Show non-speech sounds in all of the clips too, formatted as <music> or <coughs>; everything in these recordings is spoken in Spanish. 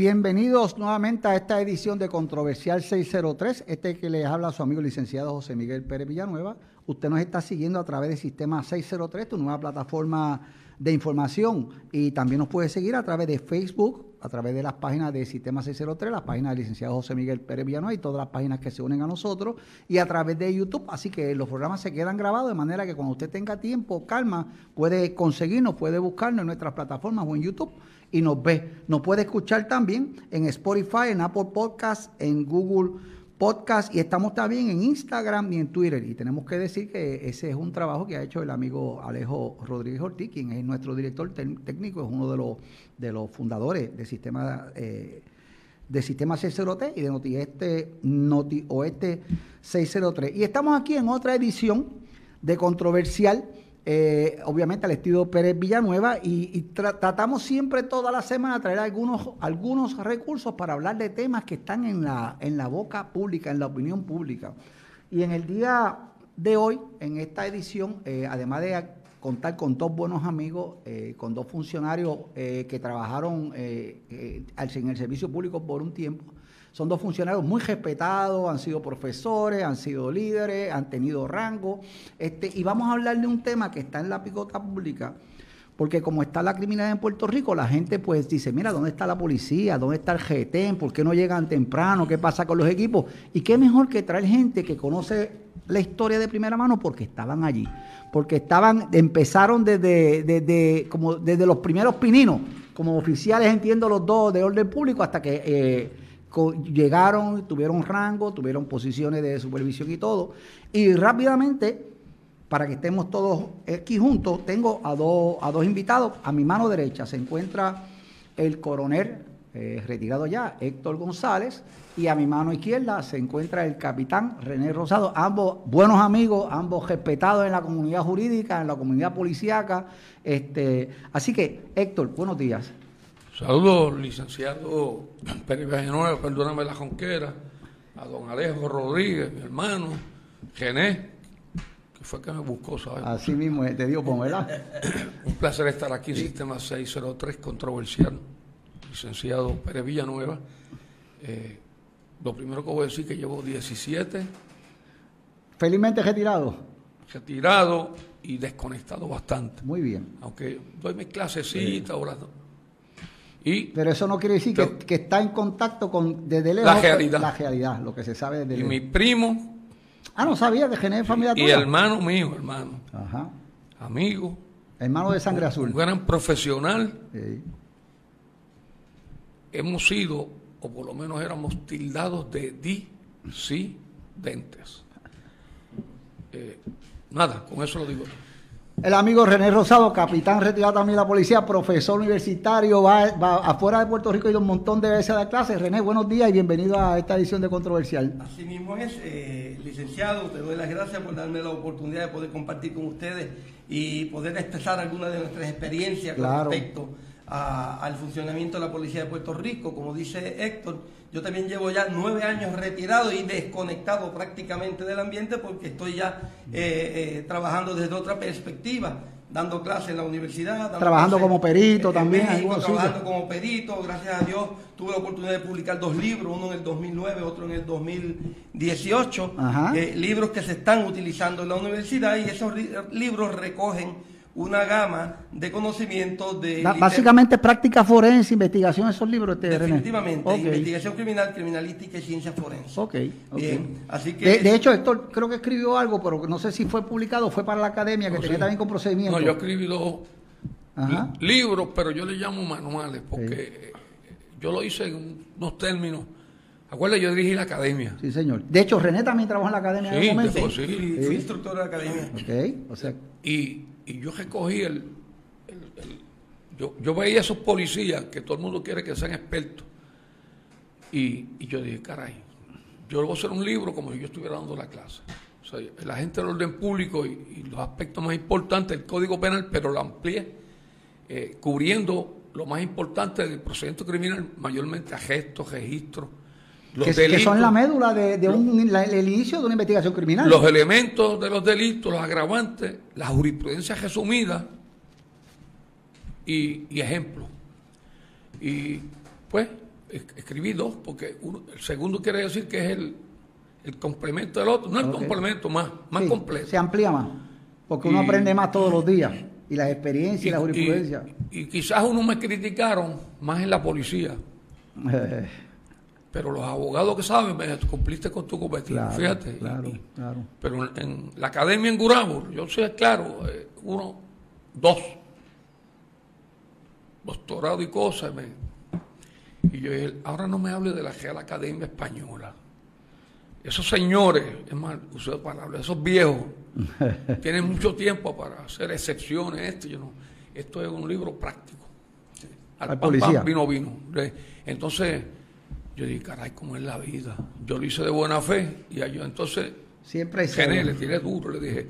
Bienvenidos nuevamente a esta edición de Controversial 603. Este que les habla su amigo licenciado José Miguel Pérez Villanueva. Usted nos está siguiendo a través del sistema 603, tu nueva plataforma de información. Y también nos puede seguir a través de Facebook, a través de las páginas de Sistema 603, las páginas del licenciado José Miguel Pérez Villanueva y todas las páginas que se unen a nosotros, y a través de YouTube. Así que los programas se quedan grabados de manera que cuando usted tenga tiempo, calma, puede conseguirnos, puede buscarnos en nuestras plataformas o en YouTube y nos ve. Nos puede escuchar también en Spotify, en Apple Podcasts, en Google Podcasts y estamos también en Instagram y en Twitter. Y tenemos que decir que ese es un trabajo que ha hecho el amigo Alejo Rodríguez Ortiz, quien es nuestro director técnico, es uno de los, de los fundadores del sistema. Eh, de Sistema 603 y de Noti, este, Noti Oeste 603. Y estamos aquí en otra edición de Controversial eh, obviamente al estilo Pérez Villanueva, y, tratamos siempre toda la semana traer algunos, algunos recursos para hablar de temas que están en la, en la boca pública, en la opinión pública. Y en el día de hoy, en esta edición, eh, además de contar con dos buenos amigos, eh, con dos funcionarios que trabajaron en el servicio público por un tiempo, son dos funcionarios muy respetados, han sido profesores, han sido líderes, han tenido rango. Este, y vamos a hablar de un tema que está en la picota pública, porque como está la criminalidad en Puerto Rico, la gente pues dice, mira, ¿dónde está la policía? ¿Dónde está el GTEN? ¿Por qué no llegan temprano? ¿Qué pasa con los equipos? Y qué mejor que traer gente que conoce la historia de primera mano porque estaban allí. Porque estaban, empezaron desde, desde, como desde los primeros pininos, como oficiales, entiendo los dos de orden público, hasta que eh, llegaron, tuvieron rango, tuvieron posiciones de supervisión y todo. Y rápidamente, para que estemos todos aquí juntos, tengo a, dos a dos invitados. A mi mano derecha se encuentra el coronel eh, retirado ya, Héctor González, y a mi mano izquierda se encuentra el capitán René Rosado, ambos buenos amigos, ambos respetados en la comunidad jurídica, en la comunidad policíaca. Este, así que, Héctor, buenos días. Saludos, licenciado Pérez Villanueva, perdóname la jonquera, a don Alejo Rodríguez, mi hermano, Gené, que fue que me buscó, ¿sabes? Así mismo, te dio por ¿verdad? <coughs> Un placer estar aquí en Sistema 603, controversial, licenciado Pérez Villanueva. Eh, lo primero que voy a decir es que llevo 17. Felizmente retirado. Retirado y desconectado bastante. Muy bien. Aunque doy mis clasecitas, pero eso no quiere decir que, está en contacto con desde lejos la realidad. la realidad, lo que se sabe desde Y mi primo. Ah, no sabía de Gené familia Y hermano mío, hermano. Ajá. Amigo. Hermano de sangre azul. Un gran profesional. Hemos sido, o por lo menos éramos tildados de disidentes. Eh, nada, con eso lo digo. El amigo René Rosado, capitán retirado también de la policía, profesor universitario, va, afuera de Puerto Rico y un montón de veces a dar clases. René, buenos días y bienvenido a esta edición de Controversial. Así mismo es, eh, licenciado, te doy las gracias por darme la oportunidad de poder compartir con ustedes y poder expresar algunas de nuestras experiencias con respecto al funcionamiento de la policía de Puerto Rico. Como dice Héctor, yo también llevo ya nueve años retirado y desconectado prácticamente del ambiente porque estoy ya eh, eh, trabajando desde otra perspectiva, dando clases en la universidad. Trabajando como perito también. trabajando como perito, gracias a Dios tuve la oportunidad de publicar dos libros, uno en el 2009, otro en el 2018, eh, libros que se están utilizando en la universidad y esos libros recogen una gama de conocimientos de... básicamente práctica forense, investigación, esos libros. Este, Definitivamente, investigación criminal, criminalística y ciencia forense. Ok, así que... De, hecho, Héctor creo que escribió algo, pero no sé si fue publicado, fue para la academia, que tenía también con procedimientos. No, yo escribí dos libros, pero yo le llamo manuales, porque yo lo hice en unos términos... Acuérdate, yo dirigí la academia. Sí, señor. De hecho, René también trabajó en la academia en un momento. Sí, sí, fui instructor de la academia. Ok, o sea... Y y yo recogí el, yo, yo, veía a esos policías que todo el mundo quiere que sean expertos. Y, yo dije, caray, yo voy a hacer un libro como si yo estuviera dando la clase. O sea, el agente del orden público y, los aspectos más importantes del Código Penal, pero lo amplié, eh, cubriendo lo más importante del procedimiento criminal, mayormente a gestos, registros, los que, son la médula de, un, el inicio de una investigación criminal. Los elementos de los delitos, los agravantes, la jurisprudencia resumida y, y ejemplos. Y pues escribí dos, porque el segundo quiere decir que es el, el complemento del otro, no el complemento más, más completo. Se amplía más, porque uno aprende más todos los días, y las experiencias y, la jurisprudencia. Y, quizás uno me criticaron más en la policía. <laughs> pero los abogados que saben, me cumpliste con tu cometido, fíjate. Claro, claro. Pero en, la academia en Gurabo, yo sé, claro, eh, uno, dos, doctorado y cosas. y yo dije, ahora no me hable de la Real Academia Española. Esos señores, es más, uso palabras, esos viejos, <laughs> tienen mucho tiempo para hacer excepciones. Esto, yo no, esto es un libro práctico. Al, policía. vino, vino. Entonces, yo dije, caray, ¿cómo es la vida? Yo lo hice de buena fe y yo entonces Siempre gené, le tiré duro, le dije,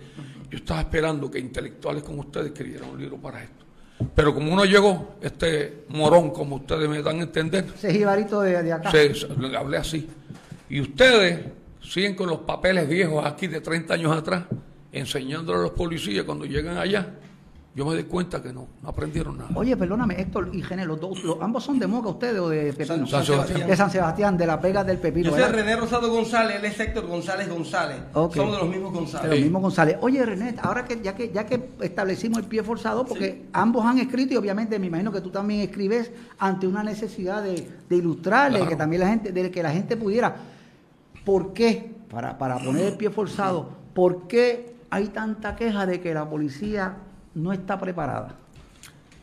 yo estaba esperando que intelectuales como ustedes escribieran un libro para esto. Pero como uno llegó, este morón, como ustedes me dan a entender. Ese jibarito de, de acá. Sí, le hablé así. Y ustedes siguen con los papeles viejos aquí de 30 años atrás, enseñándole a los policías cuando llegan allá yo me di cuenta que no, no aprendieron nada. Oye, perdóname, Héctor y Gené, los dos, ambos son de Moca ustedes o de Pepino. San, Sebastián. De San Sebastián, de la pega del Pepino. Yo soy René Rosado González, él es Héctor González González. Somos de los mismos González. De los mismos González. Oye, René, ahora que ya que ya que establecimos el pie forzado, porque ambos han escrito y obviamente me imagino que tú también escribes ante una necesidad de, de ilustrarle, que también la gente, de que la gente pudiera. ¿Por qué? Para, para poner el pie forzado, ¿por qué hay tanta queja de que la policía no está preparada.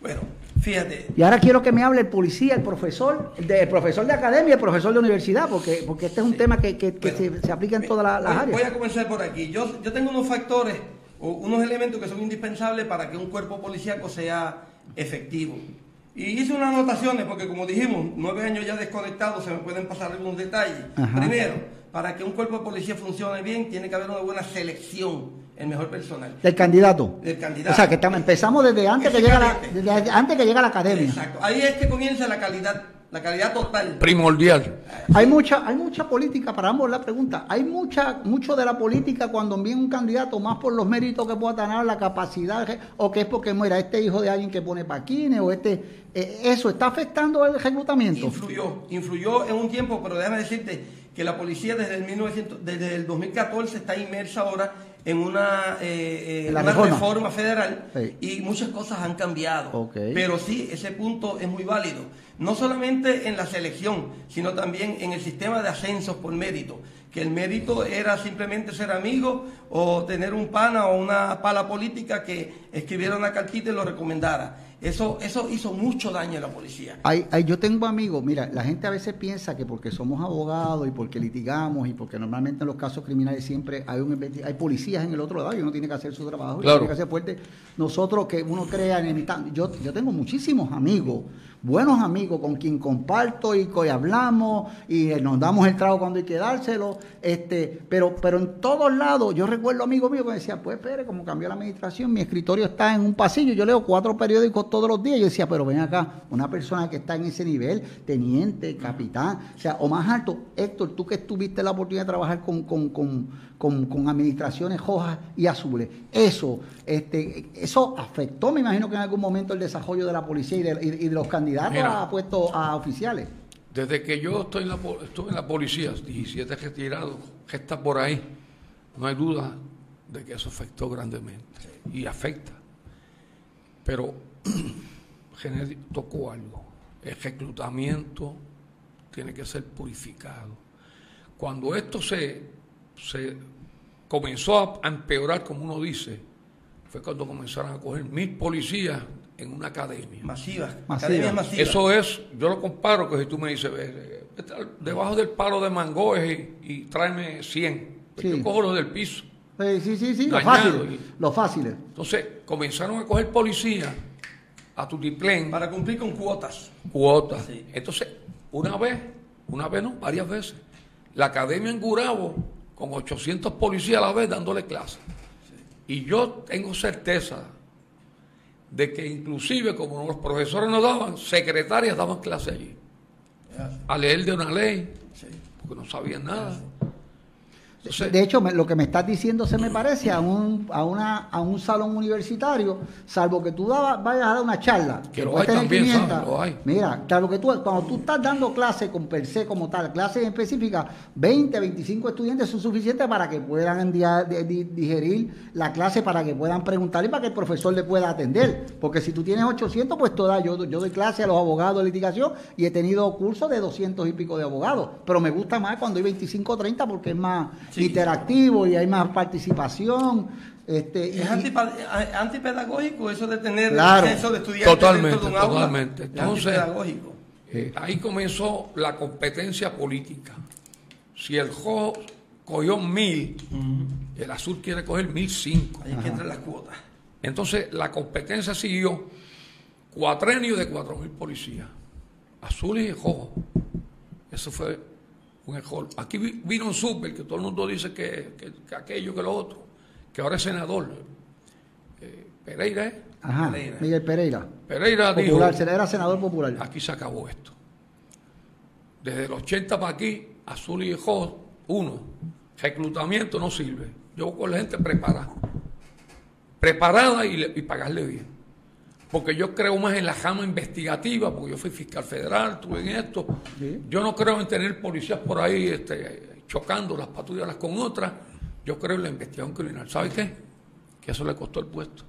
Bueno, fíjate. Y ahora quiero que me hable el policía, el profesor, el, profesor de academia, el profesor de universidad, porque, porque este es un tema que, se, aplica en todas las áreas. Voy a comenzar por aquí. Yo, yo tengo unos factores o unos elementos que son indispensables para que un cuerpo policíaco sea efectivo. Y hice unas anotaciones porque, como dijimos, nueve años ya desconectados, se me pueden pasar algunos detalles. Primero, para que un cuerpo de policía funcione bien, tiene que haber una buena selección el mejor personal. Del candidato. Del candidato. O sea, que empezamos desde antes que, llega la, antes que llega la academia. Exacto. Ahí es que comienza la calidad, la calidad total. Primordial. Hay mucha, hay mucha política, para ambos la pregunta, hay mucha, mucho de la política cuando viene un candidato más por los méritos que pueda tener, la capacidad, o que es porque muera este hijo de alguien que pone paquines, o este, eh, eso, ¿está afectando el reclutamiento? Influyó, influyó en un tiempo, pero déjame decirte que la policía desde el, 1900, desde el 2014 está inmersa ahora en una, eh, eh, reforma. federal y muchas cosas han cambiado. Pero sí, ese punto es muy válido. No solamente en la selección, sino también en el sistema de ascensos por mérito. Que el mérito era simplemente ser amigo o tener un pana o una pala política que escribiera una cartita y lo recomendara. Eso, eso hizo mucho daño a la policía. Yo tengo amigos, mira, la gente a veces piensa que porque somos abogados y porque litigamos y porque normalmente en los casos criminales siempre hay un hay policías en el otro lado y uno tiene que hacer su trabajo, tiene que hacer fuerte. Nosotros que uno crea en yo, yo tengo muchísimos amigos buenos amigos con quien comparto y, y hablamos y eh, nos damos el trago cuando hay que dárselo, este, pero, pero en todos lados, yo recuerdo amigos míos que me decían, pues espere, como cambió la administración, mi escritorio está en un pasillo, yo leo cuatro periódicos todos los días, yo decía, pero ven acá, una persona que está en ese nivel, teniente, capitán, o sea, o más alto, Héctor, tú que tuviste la oportunidad de trabajar con, con, con administraciones rojas y azules, eso, este, eso afectó, me imagino que en algún momento el desarrollo de la policía y de, y de los candidatos ha puesto a oficiales. Desde que yo estoy en la, estuve en la policía, 17 retirados, que está por ahí, no hay duda de que eso afectó grandemente y afecta. Pero <clears throat> tocó algo. El reclutamiento tiene que ser purificado. Cuando esto se, se comenzó a empeorar, como uno dice, fue cuando comenzaron a coger mil policías en una academia. Masiva. Academia masiva. Eso es, yo lo comparo que si tú me dices, debajo del palo de mangoes y, tráeme 100. Pues yo cojo los del piso. Sí, sí, sí, lo fácil. Lo fácil. Entonces, comenzaron a coger policía a tu diplén. Para cumplir con cuotas. Cuotas. Entonces, una vez, una vez no, varias veces, la academia en Gurabo, con 800 policías a la vez dándole clases. Y yo tengo certeza, de que inclusive como los profesores no daban, secretarias daban clase allí. A leer de una ley, porque no sabían nada. De hecho, lo que me estás diciendo se me parece a un, a una, a un salón universitario, salvo que tú vayas a dar una charla. Que lo hay también, lo hay. Mira, claro que tú, cuando tú estás dando clases con per se como tal, clases específicas, 20, 25 estudiantes son suficientes para que puedan digerir la clase, para que puedan preguntar y para que el profesor le pueda atender. Porque si tú tienes 800, pues toda, yo, yo doy clase a los abogados de litigación y he tenido cursos de 200 y pico de abogados. Pero me gusta más cuando hay 25 o 30 porque es más interactivo y hay más participación. Este, es antipedagógico eso de tener acceso de estudiantes totalmente, dentro de un totalmente. Entonces, eh, ahí comenzó la competencia política. Si el JO cogió mil, el azul quiere coger mil cinco. Ahí que entrar las cuotas. Entonces la competencia siguió cuatrenio de cuatro mil policías, azul y rojo. Eso fue un error. Aquí vino un super que todo el mundo dice que, aquello, que lo otro, que ahora es senador. Eh, Pereira, ¿eh? Ajá, Miguel Pereira. Pereira popular, dijo, era senador popular. Aquí se acabó esto. Desde el 80 para aquí, Azul y rojo, uno, reclutamiento no sirve. Yo con la gente preparada. Preparada y, y pagarle bien porque yo creo más en la jama investigativa, porque yo fui fiscal federal, estuve en esto. Yo no creo en tener policías por ahí este, chocando las patrullas con otras. Yo creo en la investigación criminal. ¿Sabe qué? Que eso le costó el puesto.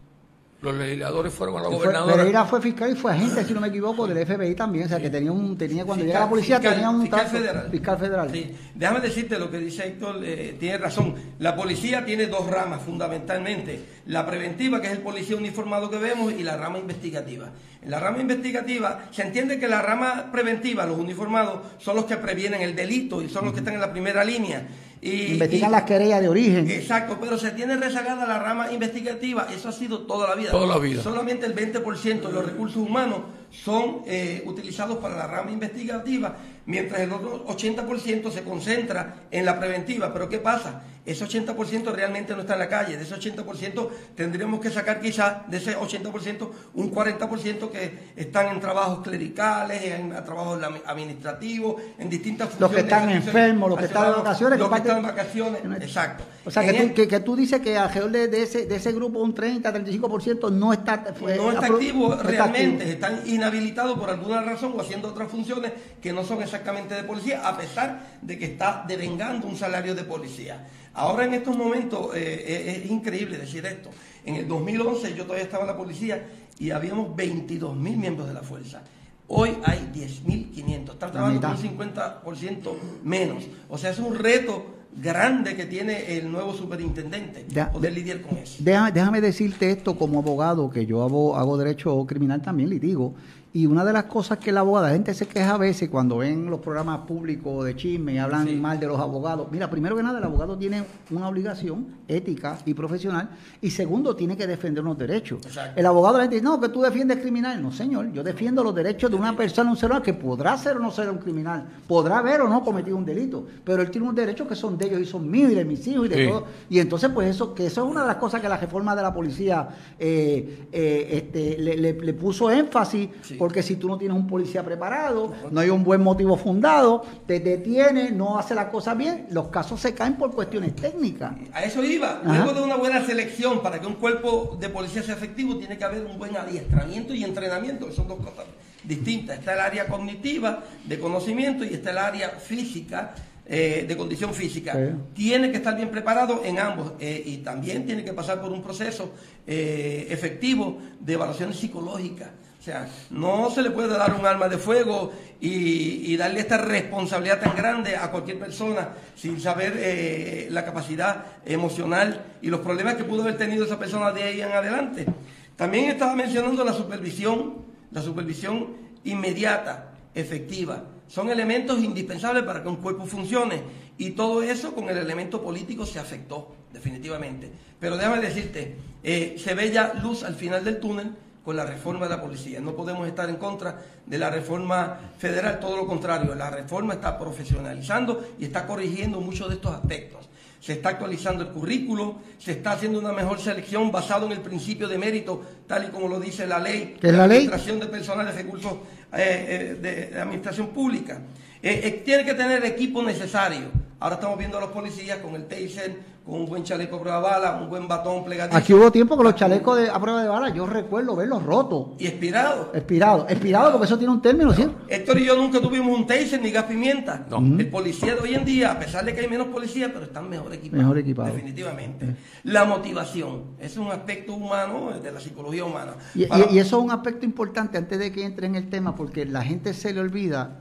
Los legisladores fueron a la gobernadora. Pereira fue fiscal y fue agente, si no me equivoco, del FBI también. O sea, que tenía un, tenía cuando llega la policía tenía un fiscal federal. Fiscal federal. Sí. Déjame decirte lo que dice Héctor, eh, tiene razón. La policía tiene dos ramas fundamentalmente. La preventiva, que es el policía uniformado que vemos, y la rama investigativa. En la rama investigativa se entiende que la rama preventiva, los uniformados, son los que previenen el delito y son los que están en la primera línea. Y, Investigan las querellas de origen. Exacto, pero se tiene rezagada la rama investigativa, eso ha sido toda la vida. Toda la vida. Solamente el 20% de los recursos humanos son eh, utilizados para la rama investigativa, mientras el otro 80% se concentra en la preventiva. Pero ¿qué pasa? Ese 80% realmente no está en la calle. De ese 80% tendríamos que sacar quizás de ese 80% un 40% que están en trabajos clericales, en trabajos administrativos, en distintas funciones. Los que están enfermos, los que están de vacaciones. Los que están en vacaciones, exacto. O sea, que tú, que, tú, dices que alrededor de, de, ese, de ese grupo un 30, 35% no está... no está activo realmente, están inhabilitados por alguna razón o haciendo otras funciones que no son exactamente de policía, a pesar de que está devengando un salario de policía. Ahora en estos momentos eh, eh, es, increíble decir esto. En el 2011 yo todavía estaba en la policía y habíamos 22 mil miembros de la fuerza. Hoy hay 10.500. Están trabajando un 50% menos. O sea, es un reto grande que tiene el nuevo superintendente poder lidiar con eso. Déjame, decirte esto como abogado, que yo hago, hago derecho criminal también, litigo, y una de las cosas que la abogada, la gente se queja a veces cuando ven los programas públicos de chisme y hablan mal de los abogados. Mira, primero que nada, el abogado tiene una obligación ética y profesional, y segundo, tiene que defender unos derechos. El abogado le dice, no, que tú defiendes criminal. No, señor, yo defiendo los derechos de una persona, un ser humano, que podrá ser o no ser un criminal, podrá haber o no cometido un delito, pero él tiene unos derechos que son de ellos y son míos y de mis hijos y de todo. Y entonces, pues eso, que eso es una de las cosas que la reforma de la policía eh, eh, este, le, puso énfasis porque si tú no tienes un policía preparado, no hay un buen motivo fundado, te detiene, no hace las cosas bien, los casos se caen por cuestiones técnicas. A eso iba. Luego de una buena selección para que un cuerpo de policía sea efectivo, tiene que haber un buen adiestramiento y entrenamiento, son dos cosas distintas. Está el área cognitiva de conocimiento y está el área física eh, de condición física. Tiene que estar bien preparado en ambos eh, y también tiene que pasar por un proceso eh, efectivo de evaluación psicológica sea, no se le puede dar un arma de fuego y, darle esta responsabilidad tan grande a cualquier persona sin saber eh, la capacidad emocional y los problemas que pudo haber tenido esa persona de ahí en adelante. También estaba mencionando la supervisión, la supervisión inmediata, efectiva. Son elementos indispensables para que un cuerpo funcione y todo eso con el elemento político se afectó, definitivamente. Pero déjame decirte, eh, se ve ya luz al final del túnel con la reforma de la policía. No podemos estar en contra de la reforma federal, todo lo contrario, la reforma está profesionalizando y está corrigiendo muchos de estos aspectos. Se está actualizando el currículo, se está haciendo una mejor selección basado en el principio de mérito, tal y como lo dice la ley de la administración de personal de recursos eh, eh, de, administración pública. Eh, tiene que tener el equipo necesario. Ahora estamos viendo a los policías con el taser, con un buen chaleco a prueba de bala, un buen batón plegativo. Aquí hubo tiempo con los chalecos de, a prueba de bala, yo recuerdo verlos rotos. Y expirados. Expirados, expirados porque eso tiene un término, ¿sí? Héctor y yo nunca tuvimos un taser ni gas pimienta. El policía de hoy en día, a pesar de que hay menos policías, pero están mejor equipados. Mejor equipados. Definitivamente. La motivación, es un aspecto humano de la psicología humana. Y, y, eso es un aspecto importante antes de que entre en el tema, porque la gente se le olvida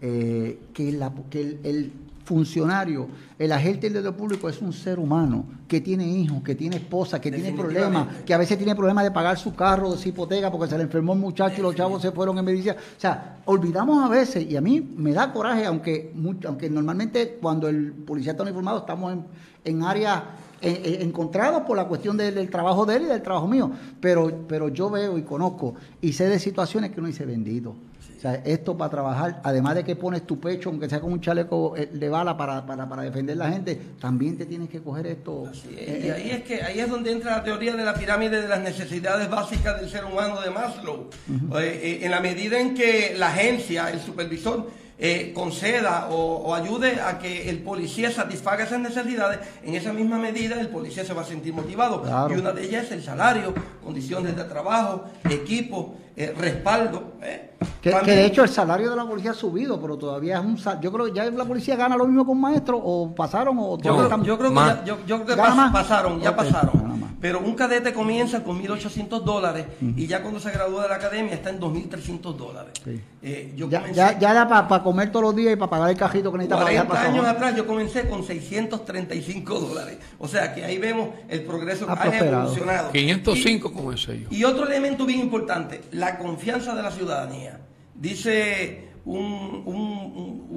eh, que, la, que el, funcionario, el agente del derecho público es un ser humano que tiene hijos, que tiene esposa, que tiene problemas, que a veces tiene problemas de pagar su carro, de su hipoteca, porque se le enfermó el muchacho y los chavos se fueron en medicina. O sea, olvidamos a veces, y a mí me da coraje, aunque, aunque normalmente cuando el policía está uniformado estamos en, en áreas encontrados por la cuestión del, trabajo de él y del trabajo mío, pero, pero yo veo y conozco y sé de situaciones que uno dice bendito sea, esto para trabajar, además de que pones tu pecho, aunque sea con un chaleco eh, de bala para, para, para defender a la gente, también te tienes que coger esto. y ahí es que ahí es donde entra la teoría de la pirámide de las necesidades básicas del ser humano de Maslow. Eh, eh, en la medida en que la agencia, el supervisor, eh, conceda o, ayude a que el policía satisfaga esas necesidades, en esa misma medida el policía se va a sentir motivado. Y una de ellas es el salario, condiciones de trabajo, equipo, eh, respaldo. ¿eh? Que, de hecho el salario de la policía ha subido, pero todavía es un Yo creo que ya la policía gana lo mismo con maestro, o pasaron, o yo, yo, creo que, ya, yo, creo que pasaron, ya pasaron. Pero un cadete comienza con 1.800 dólares y ya cuando se gradúa de la academia está en 2.300 dólares. Eh, ya, ya, da para comer todos los días y para pagar el cajito que necesita 40 para años atrás yo comencé con 635 dólares. O sea que ahí vemos el progreso que ha evolucionado. 505 como ese yo. Y otro elemento bien importante, la confianza de la ciudadanía. Dice un, un,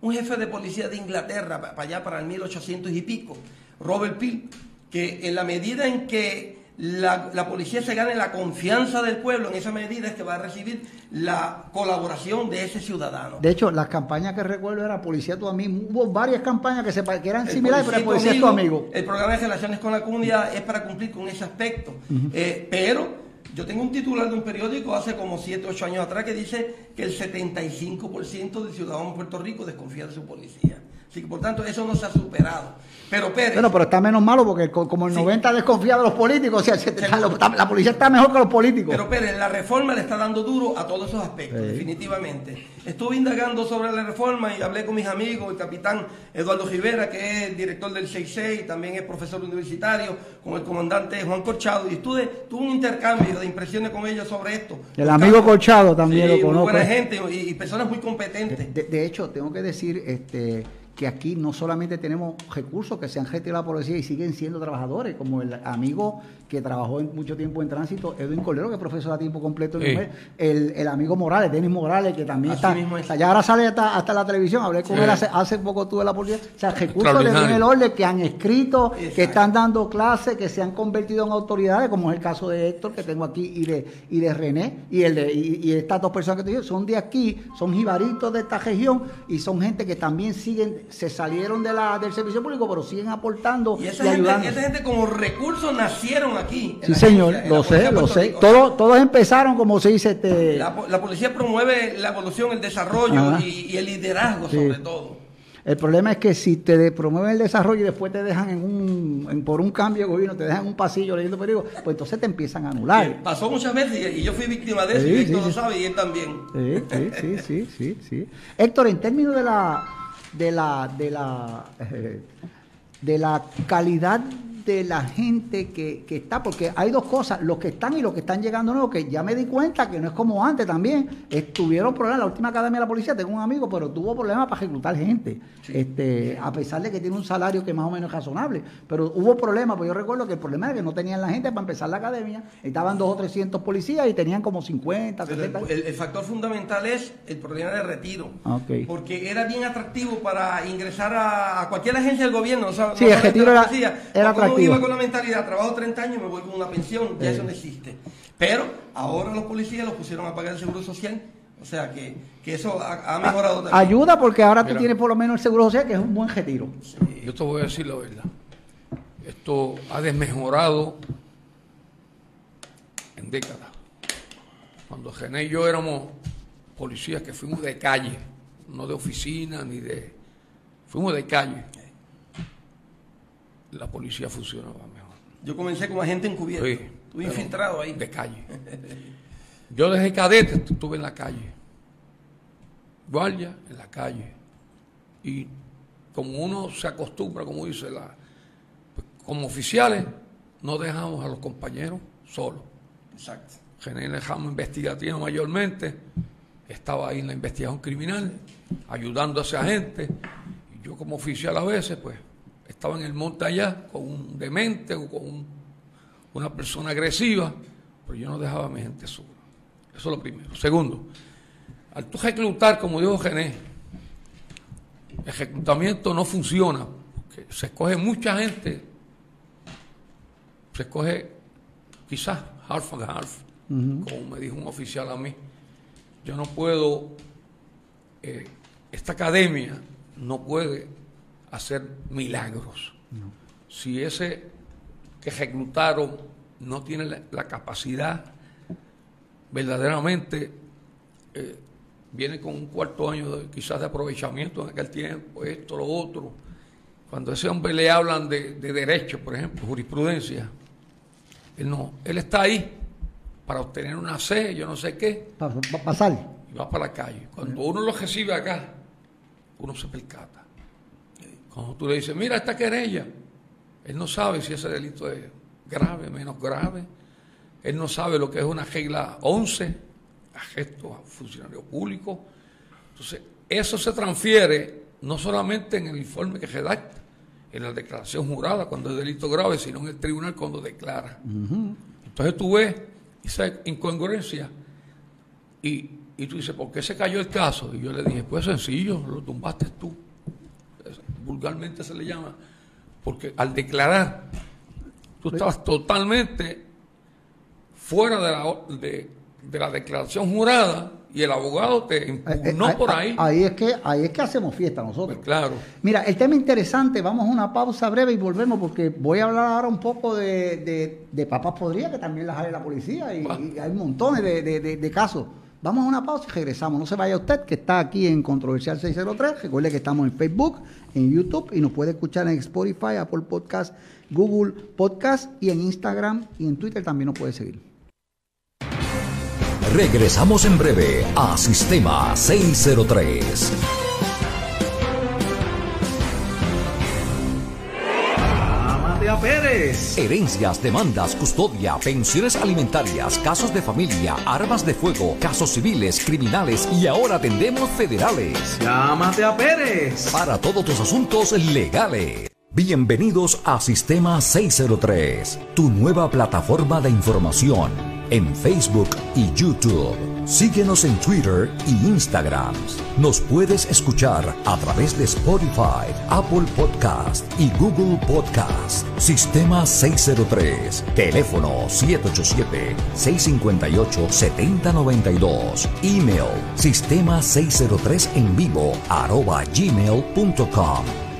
un, jefe de policía de Inglaterra, para allá para el 1800 y pico, Robert Peel, que en la medida en que la, policía se gane la confianza del pueblo, en esa medida es que va a recibir la colaboración de ese ciudadano. De hecho, las campañas que recuerdo era Policía Tu Amigo. Hubo varias campañas que, se, que eran similares, pero Policía Tu Amigo. El programa de relaciones con la comunidad es para cumplir con ese aspecto. Eh, pero yo tengo un titular de un periódico hace como 7, 8 años atrás que dice que el 75% de ciudadanos de Puerto Rico desconfía de su policía. Así que por tanto eso no se ha superado. Pero Pérez. Bueno, pero está menos malo porque como el 90 desconfía de los políticos, o sea, la, policía está mejor que los políticos. Pero Pérez, la reforma le está dando duro a todos esos aspectos, definitivamente. Estuve indagando sobre la reforma y hablé con mis amigos, el capitán Eduardo Rivera, que es director del 66, también es profesor universitario, con el comandante Juan Corchado, y estuve, tuve un intercambio de impresiones con ellos sobre esto. El amigo Corchado también lo conozco. buena gente y, personas muy competentes. de hecho, tengo que decir, este que aquí no solamente tenemos recursos que se han gestionado la policía y siguen siendo trabajadores, como el amigo que trabajó en mucho tiempo en tránsito, Edwin Colero, que es profesor a tiempo completo en el, el, amigo Morales, Denis Morales, que también está, ya ahora sale hasta, hasta, la televisión, hablé con él hace, hace poco tuve la policía, o sea, recursos de el orden que han escrito, que están dando clases, que se han convertido en autoridades, como es el caso de Héctor, que tengo aquí, y de, y de René, y el de, y, estas dos personas que te digo, son de aquí, son jibaritos de esta región, y son gente que también siguen se salieron de la, del servicio público, pero siguen aportando y, esa gente, esa gente como recursos nacieron aquí. Sí, señor, lo sé, lo sé. Todos, todos empezaron, como se dice, este... La, policía promueve la evolución, el desarrollo y, el liderazgo sobre todo. El problema es que si te promueven el desarrollo y después te dejan en un, por un cambio de gobierno, te dejan en un pasillo leyendo periódicos, pues entonces te empiezan a anular. pasó muchas veces y yo fui víctima de eso y Héctor lo sabe y él también. Sí, sí, sí, sí, sí. Héctor, en términos de la de la, de la, eh, de la calidad de la gente que, que, está, porque hay dos cosas, los que están y los que están llegando nuevos, que ya me di cuenta que no es como antes también, estuvieron problemas, la última academia de la policía, tengo un amigo, pero tuvo problemas para reclutar gente, este, a pesar de que tiene un salario que más o menos es razonable, pero hubo problemas, pues yo recuerdo que el problema era que no tenían la gente para empezar la academia, estaban dos o trescientos policías y tenían como 50, El, factor fundamental es el problema de retiro, porque era bien atractivo para ingresar a, cualquier agencia del gobierno, o sí, el retiro era, era atractivo iba con la mentalidad, trabajo 30 años y me voy con una pensión, ya eso no existe. Pero ahora los policías los pusieron a pagar el seguro social. O sea que, eso ha, mejorado también. Ayuda porque ahora tú tienes por lo menos el seguro social, que es un buen retiro. Yo te voy a decir la verdad. Esto ha desmejorado en décadas. Cuando Gené y yo éramos policías que fuimos de calle, no de oficina ni de... Fuimos de calle. La policía funcionaba mejor. Yo comencé como agente encubierto. Sí, Estuve infiltrado ahí. De calle. <laughs> Yo desde cadete estuve en la calle. Guardia en la calle. Y como uno se acostumbra, como dice la... Pues, como oficiales, no dejamos a los compañeros solos. Exacto. General Jamo investigativo mayormente, estaba ahí en la investigación criminal, ayudando a esa gente. Y yo como oficial a veces, pues, estaba en el monte allá con un demente o con una persona agresiva, pero yo no dejaba a mi gente sola. Eso es lo primero. Segundo, al tú reclutar, como dijo Gené, el reclutamiento no funciona, porque se escoge mucha gente, se escoge quizás half and half, como me dijo un oficial a mí. Yo no puedo, eh, esta academia no puede hacer milagros. Si ese que reclutaron no tiene la, capacidad verdaderamente, eh, viene con un cuarto año de, quizás de aprovechamiento en aquel tiempo, esto, lo otro. Cuando a ese hombre le hablan de, derecho, por ejemplo, jurisprudencia, él no, él está ahí para obtener una C, yo no sé qué. Para pasar. Y va para la calle. Cuando uno lo recibe acá, uno se percata. Cuando tú le dices, mira esta querella, él no sabe si ese delito es grave, menos grave. Él no sabe lo que es una regla 11, gesto a funcionario público. Entonces, eso se transfiere no solamente en el informe que redacta, en la declaración jurada cuando es delito grave, sino en el tribunal cuando declara. Entonces tú ves esa incongruencia y, y tú dices, ¿por qué se cayó el caso? Y yo le dije, pues sencillo, lo tumbaste tú vulgarmente se le llama, porque al declarar, tú estabas totalmente fuera de la, de, la declaración jurada y el abogado te impugnó eh, eh, por ahí. Ahí es que ahí es que hacemos fiesta nosotros. Pues claro. Mira, el tema interesante, vamos a una pausa breve y volvemos porque voy a hablar ahora un poco de, de, papas podridas que también las hay la policía y, y hay montones de, casos. Vamos a una pausa y regresamos. No se vaya usted, que está aquí en Controversial 603. Recuerde que estamos en Facebook, en YouTube y nos puede escuchar en Spotify, Apple Podcast, Google Podcast y en Instagram y en Twitter también nos puede seguir. Regresamos en breve a Sistema 603. Pérez. Herencias, demandas, custodia, pensiones alimentarias, casos de familia, armas de fuego, casos civiles, criminales y ahora atendemos federales. Llámate a Pérez. Para todos tus asuntos legales. Bienvenidos a Sistema 603, tu nueva plataforma de información en Facebook y YouTube. Síguenos en Twitter y Instagram. Nos puedes escuchar a través de Spotify, Apple Podcast y Google Podcast. Sistema 603. Teléfono 787-658-7092. Email sistema 603 en vivo.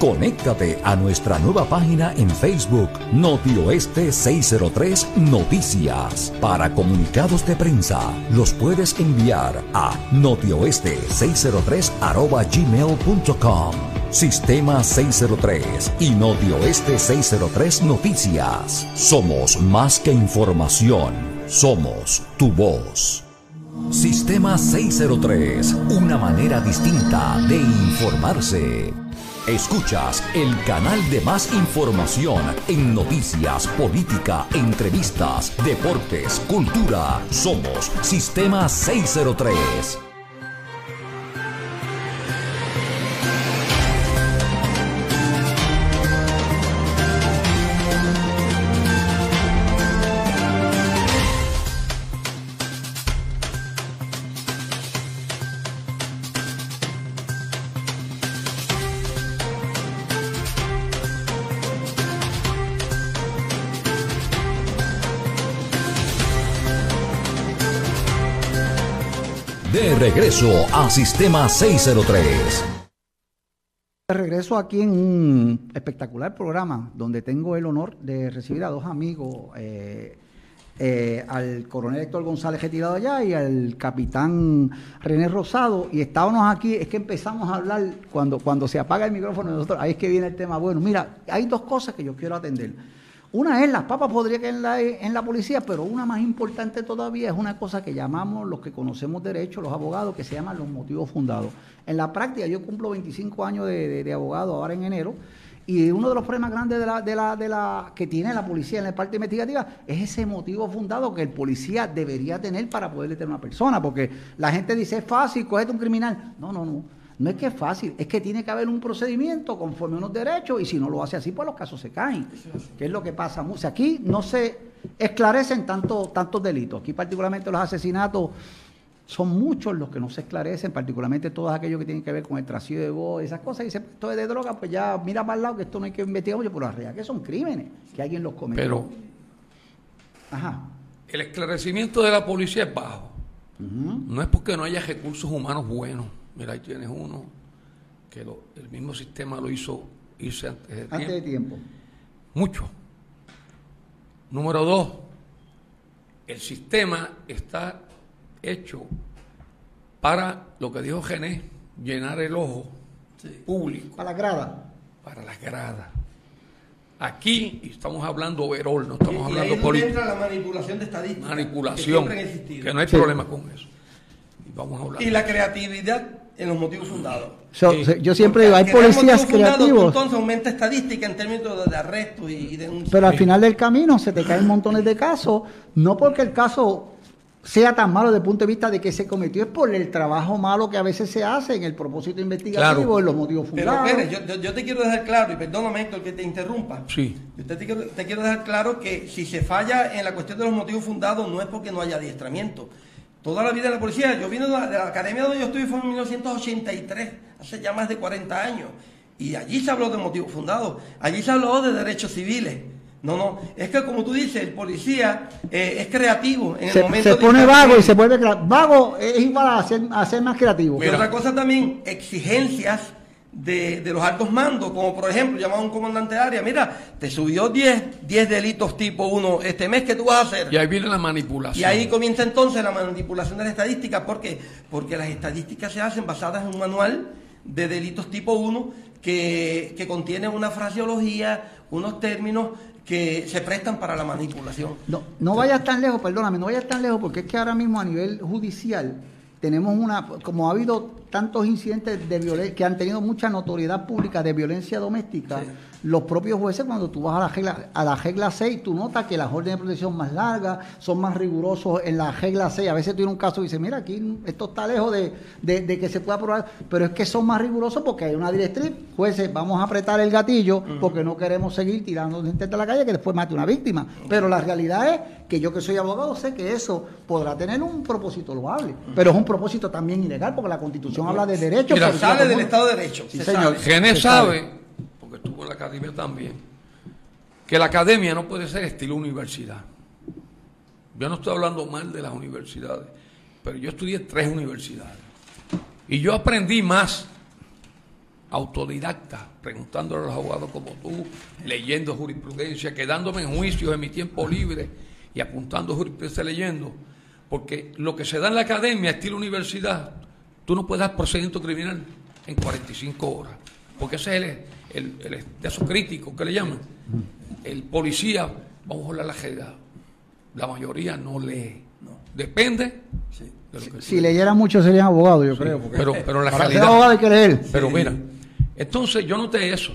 Conéctate a nuestra nueva página en Facebook, Notioeste 603 Noticias. Para comunicados de prensa, los puedes enviar a notioeste603 gmail.com. Sistema 603 y Notioeste 603 Noticias. Somos más que información, somos tu voz. Sistema 603, una manera distinta de informarse. Escuchas el canal de más información en noticias, política, entrevistas, deportes, cultura. Somos Sistema 603. Regreso a Sistema 603. De regreso aquí en un espectacular programa donde tengo el honor de recibir a dos amigos, eh, eh, al coronel Héctor González retirado allá y al capitán René Rosado y estábamos aquí, es que empezamos a hablar cuando, cuando se apaga el micrófono nosotros, ahí es que viene el tema, bueno, mira, hay dos cosas que yo quiero atender. Una es las papas podría caer en la, en la policía, pero una más importante todavía es una cosa que llamamos los que conocemos derecho, los abogados, que se llaman los motivos fundados. En la práctica, yo cumplo 25 años de, de abogado ahora en enero, y uno de los problemas grandes de la, de la, de la, que tiene la policía en la parte investigativa es ese motivo fundado que el policía debería tener para poder detener a una persona. Porque la gente dice, es fácil, cogete un criminal. No, no, no. No es que es fácil, es que tiene que haber un procedimiento conforme a unos derechos y si no lo hace así, pues los casos se caen. Que es lo que pasa. O aquí no se esclarecen tanto, tantos delitos. Aquí particularmente los asesinatos son muchos los que no se esclarecen, particularmente todos aquellos que tienen que ver con el trasiego de voz, esas cosas. Y dice, esto es de droga, pues ya mira para el lado que esto no hay que investigar mucho, pero la realidad que son crímenes, que alguien los cometió. Pero Ajá. el esclarecimiento de la policía es bajo. No es porque no haya recursos humanos buenos. Mira, ahí tienes uno que el mismo sistema lo hizo irse antes de tiempo. Antes de tiempo. Mucho. Número dos, el sistema está hecho para lo que dijo Gené, llenar el ojo público. Para las gradas. Para las gradas. Aquí estamos hablando overall, no estamos hablando política. la manipulación de estadísticas. Manipulación. Que, no hay problema con eso. Y, vamos a hablar. y la creatividad en los motivos fundados. Yo siempre digo, hay policías creativos. entonces aumenta estadística en términos de, arresto y, de Pero al final del camino se te caen montones de casos, no porque el caso sea tan malo desde el punto de vista de que se cometió es por el trabajo malo que a veces se hace en el propósito investigativo, en los motivos fundados. Pero yo, te quiero dejar claro, y perdóname Héctor que te interrumpa, sí. yo te, quiero, te quiero dejar claro que si se falla en la cuestión de los motivos fundados no es porque no haya adiestramiento. Toda la vida en la policía, yo vine de la, de la academia donde yo estuve fue en 1983, hace ya más de 40 años, y allí se habló de motivos fundados, allí se habló de derechos civiles. No, no, es que como tú dices, el policía eh, es creativo en el momento Se pone vago y se vuelve vago, es igual a ser, a ser más creativo. Pero otra cosa también, exigencias de, de, los altos mandos, como por ejemplo, llamar a un comandante de área, mira, te subió 10, 10 delitos tipo 1 este mes, ¿qué tú vas a hacer? Y ahí viene la manipulación. Y ahí comienza entonces la manipulación de la estadística, ¿por qué? Porque las estadísticas se hacen basadas en un manual de delitos tipo 1 que, que contiene una fraseología, unos términos que se prestan para la manipulación. No, no vayas tan lejos, perdóname, no vayas tan lejos porque es que ahora mismo a nivel judicial tenemos una, como ha habido tantos incidentes de violencia que han tenido mucha notoriedad pública de violencia doméstica, los propios jueces, cuando tú vas a la regla, a la regla 6, tú notas que las órdenes de protección más largas, son más rigurosos en la regla 6. A veces tú tienes un caso y dices, mira, aquí esto está lejos de, que se pueda aprobar, pero es que son más rigurosos porque hay una directriz, jueces, vamos a apretar el gatillo porque no queremos seguir tirando gente de la calle que después mate una víctima. Pero la realidad es que yo que soy abogado sé que eso podrá tener un propósito loable, pero es un propósito también ilegal porque la Constitución habla de derechos. Mira, sale del Estado de Derecho. Sí, señor. Sabe. sabe estuvo en la academia también, que la academia no puede ser estilo universidad. Yo no estoy hablando mal de las universidades, pero yo estudié tres universidades. Y yo aprendí más autodidacta, preguntándole a los abogados como tú, leyendo jurisprudencia, quedándome en juicios en mi tiempo libre y apuntando jurisprudencia leyendo. Porque lo que se da en la academia, estilo universidad, tú no puedes dar procedimiento criminal en 45 horas. Porque ese es el, el, el, de esos críticos que le llaman, el policía, vamos a hablar la jerga, la mayoría no lee. Depende. si leyera mucho serían abogados, yo creo. pero, pero la realidad. abogado hay que leer. Pero mira, entonces yo noté eso.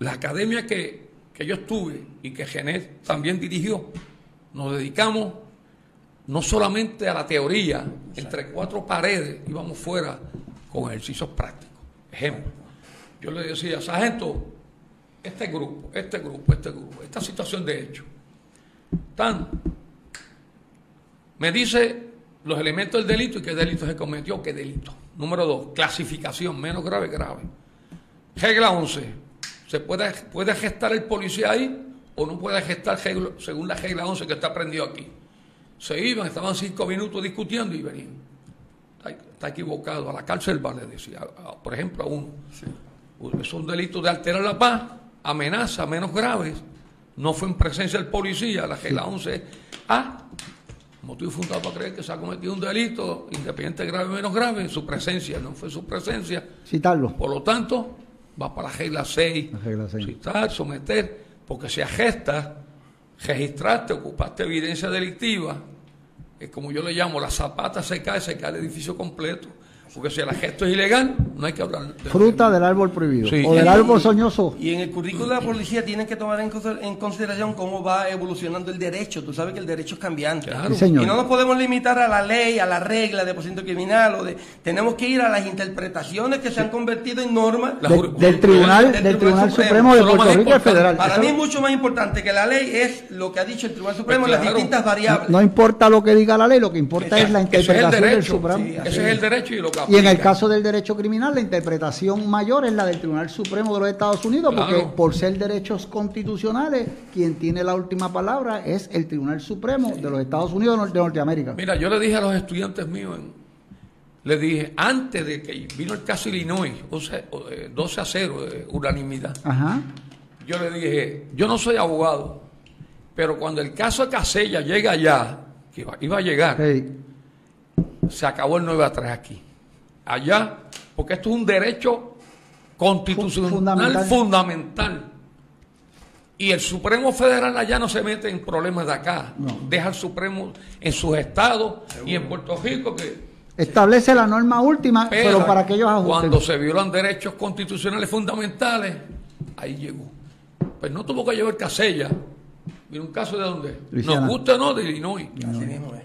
La academia que, que yo estuve y que Genet también dirigió, nos dedicamos no solamente a la teoría, entre cuatro paredes íbamos fuera con ejercicios prácticos. Ejemplo, yo le decía, sargento, este grupo, este grupo, este grupo, esta situación de hecho, tan, me dice los elementos del delito y qué delito se cometió, qué delito. Número dos, clasificación, menos grave, grave. Regla 11, ¿se puede, puede gestar el policía ahí o no puede gestar según la regla 11 que está prendido aquí? Se iban, estaban cinco minutos discutiendo y venían. Está, equivocado, a la cárcel vale, decía, por ejemplo, a uno. Es un delito de alterar la paz, amenaza menos graves, no fue en presencia del policía, la regla 11 es A, motivo fundado para creer que se ha cometido un delito, independiente grave o menos grave, en su presencia, no fue su presencia. Citarlo. Por lo tanto, va para la regla 6, La regla 6. citar, someter, porque si agesta, registraste, ocupaste evidencia delictiva, es como yo le llamo, la zapata se cae, se cae el edificio completo. Porque si el gesto es ilegal, no hay que hablar de Fruta del árbol prohibido. Sí. O del árbol soñoso. Y en el currículo de la policía tienen que tomar en, consider- en consideración cómo va evolucionando el derecho. Tú sabes que el derecho es cambiante. Claro. Sí, señor. Y no nos podemos limitar a la ley, a la regla de procedimiento criminal. O de, tenemos que ir a las interpretaciones que se han convertido en normas. De- del Tribunal, del Tribunal Supremo de Puerto Rico y. Federal. Para Eso mí es mucho más importante que la ley es lo que ha dicho el Tribunal Supremo, Pues las distintas variables. no importa lo que diga la ley, lo que importa es la Ese es el interpretación del derecho. Supremo. Sí, Ese es el derecho y lo que Y en el caso del derecho criminal, la interpretación mayor es la del Tribunal Supremo de los Estados Unidos, porque por ser derechos constitucionales, quien tiene la última palabra es el Tribunal Supremo de los Estados Unidos de Nor- de Norteamérica. Mira, yo le dije a los estudiantes míos, le dije, antes de que vino el caso Illinois, o sea, o, eh, 12 a 0, de unanimidad, Ajá. yo le dije, yo no soy abogado, pero cuando el caso de Casella llega allá, que iba, iba a llegar, Sí. se acabó el 9 a 3 aquí. Allá, porque esto es un derecho constitucional Fu- fundamental. fundamental. Y el Supremo Federal allá no se mete en problemas de acá. Deja al Supremo en sus estados y en Puerto Rico que Establece la norma última, pero, para que ellos ajusten. cuando se violan derechos constitucionales fundamentales, ahí llegó. Pues no tuvo que llevar Casella. Vino un caso de dónde? Luisiana. Nos gusta o no, de Illinois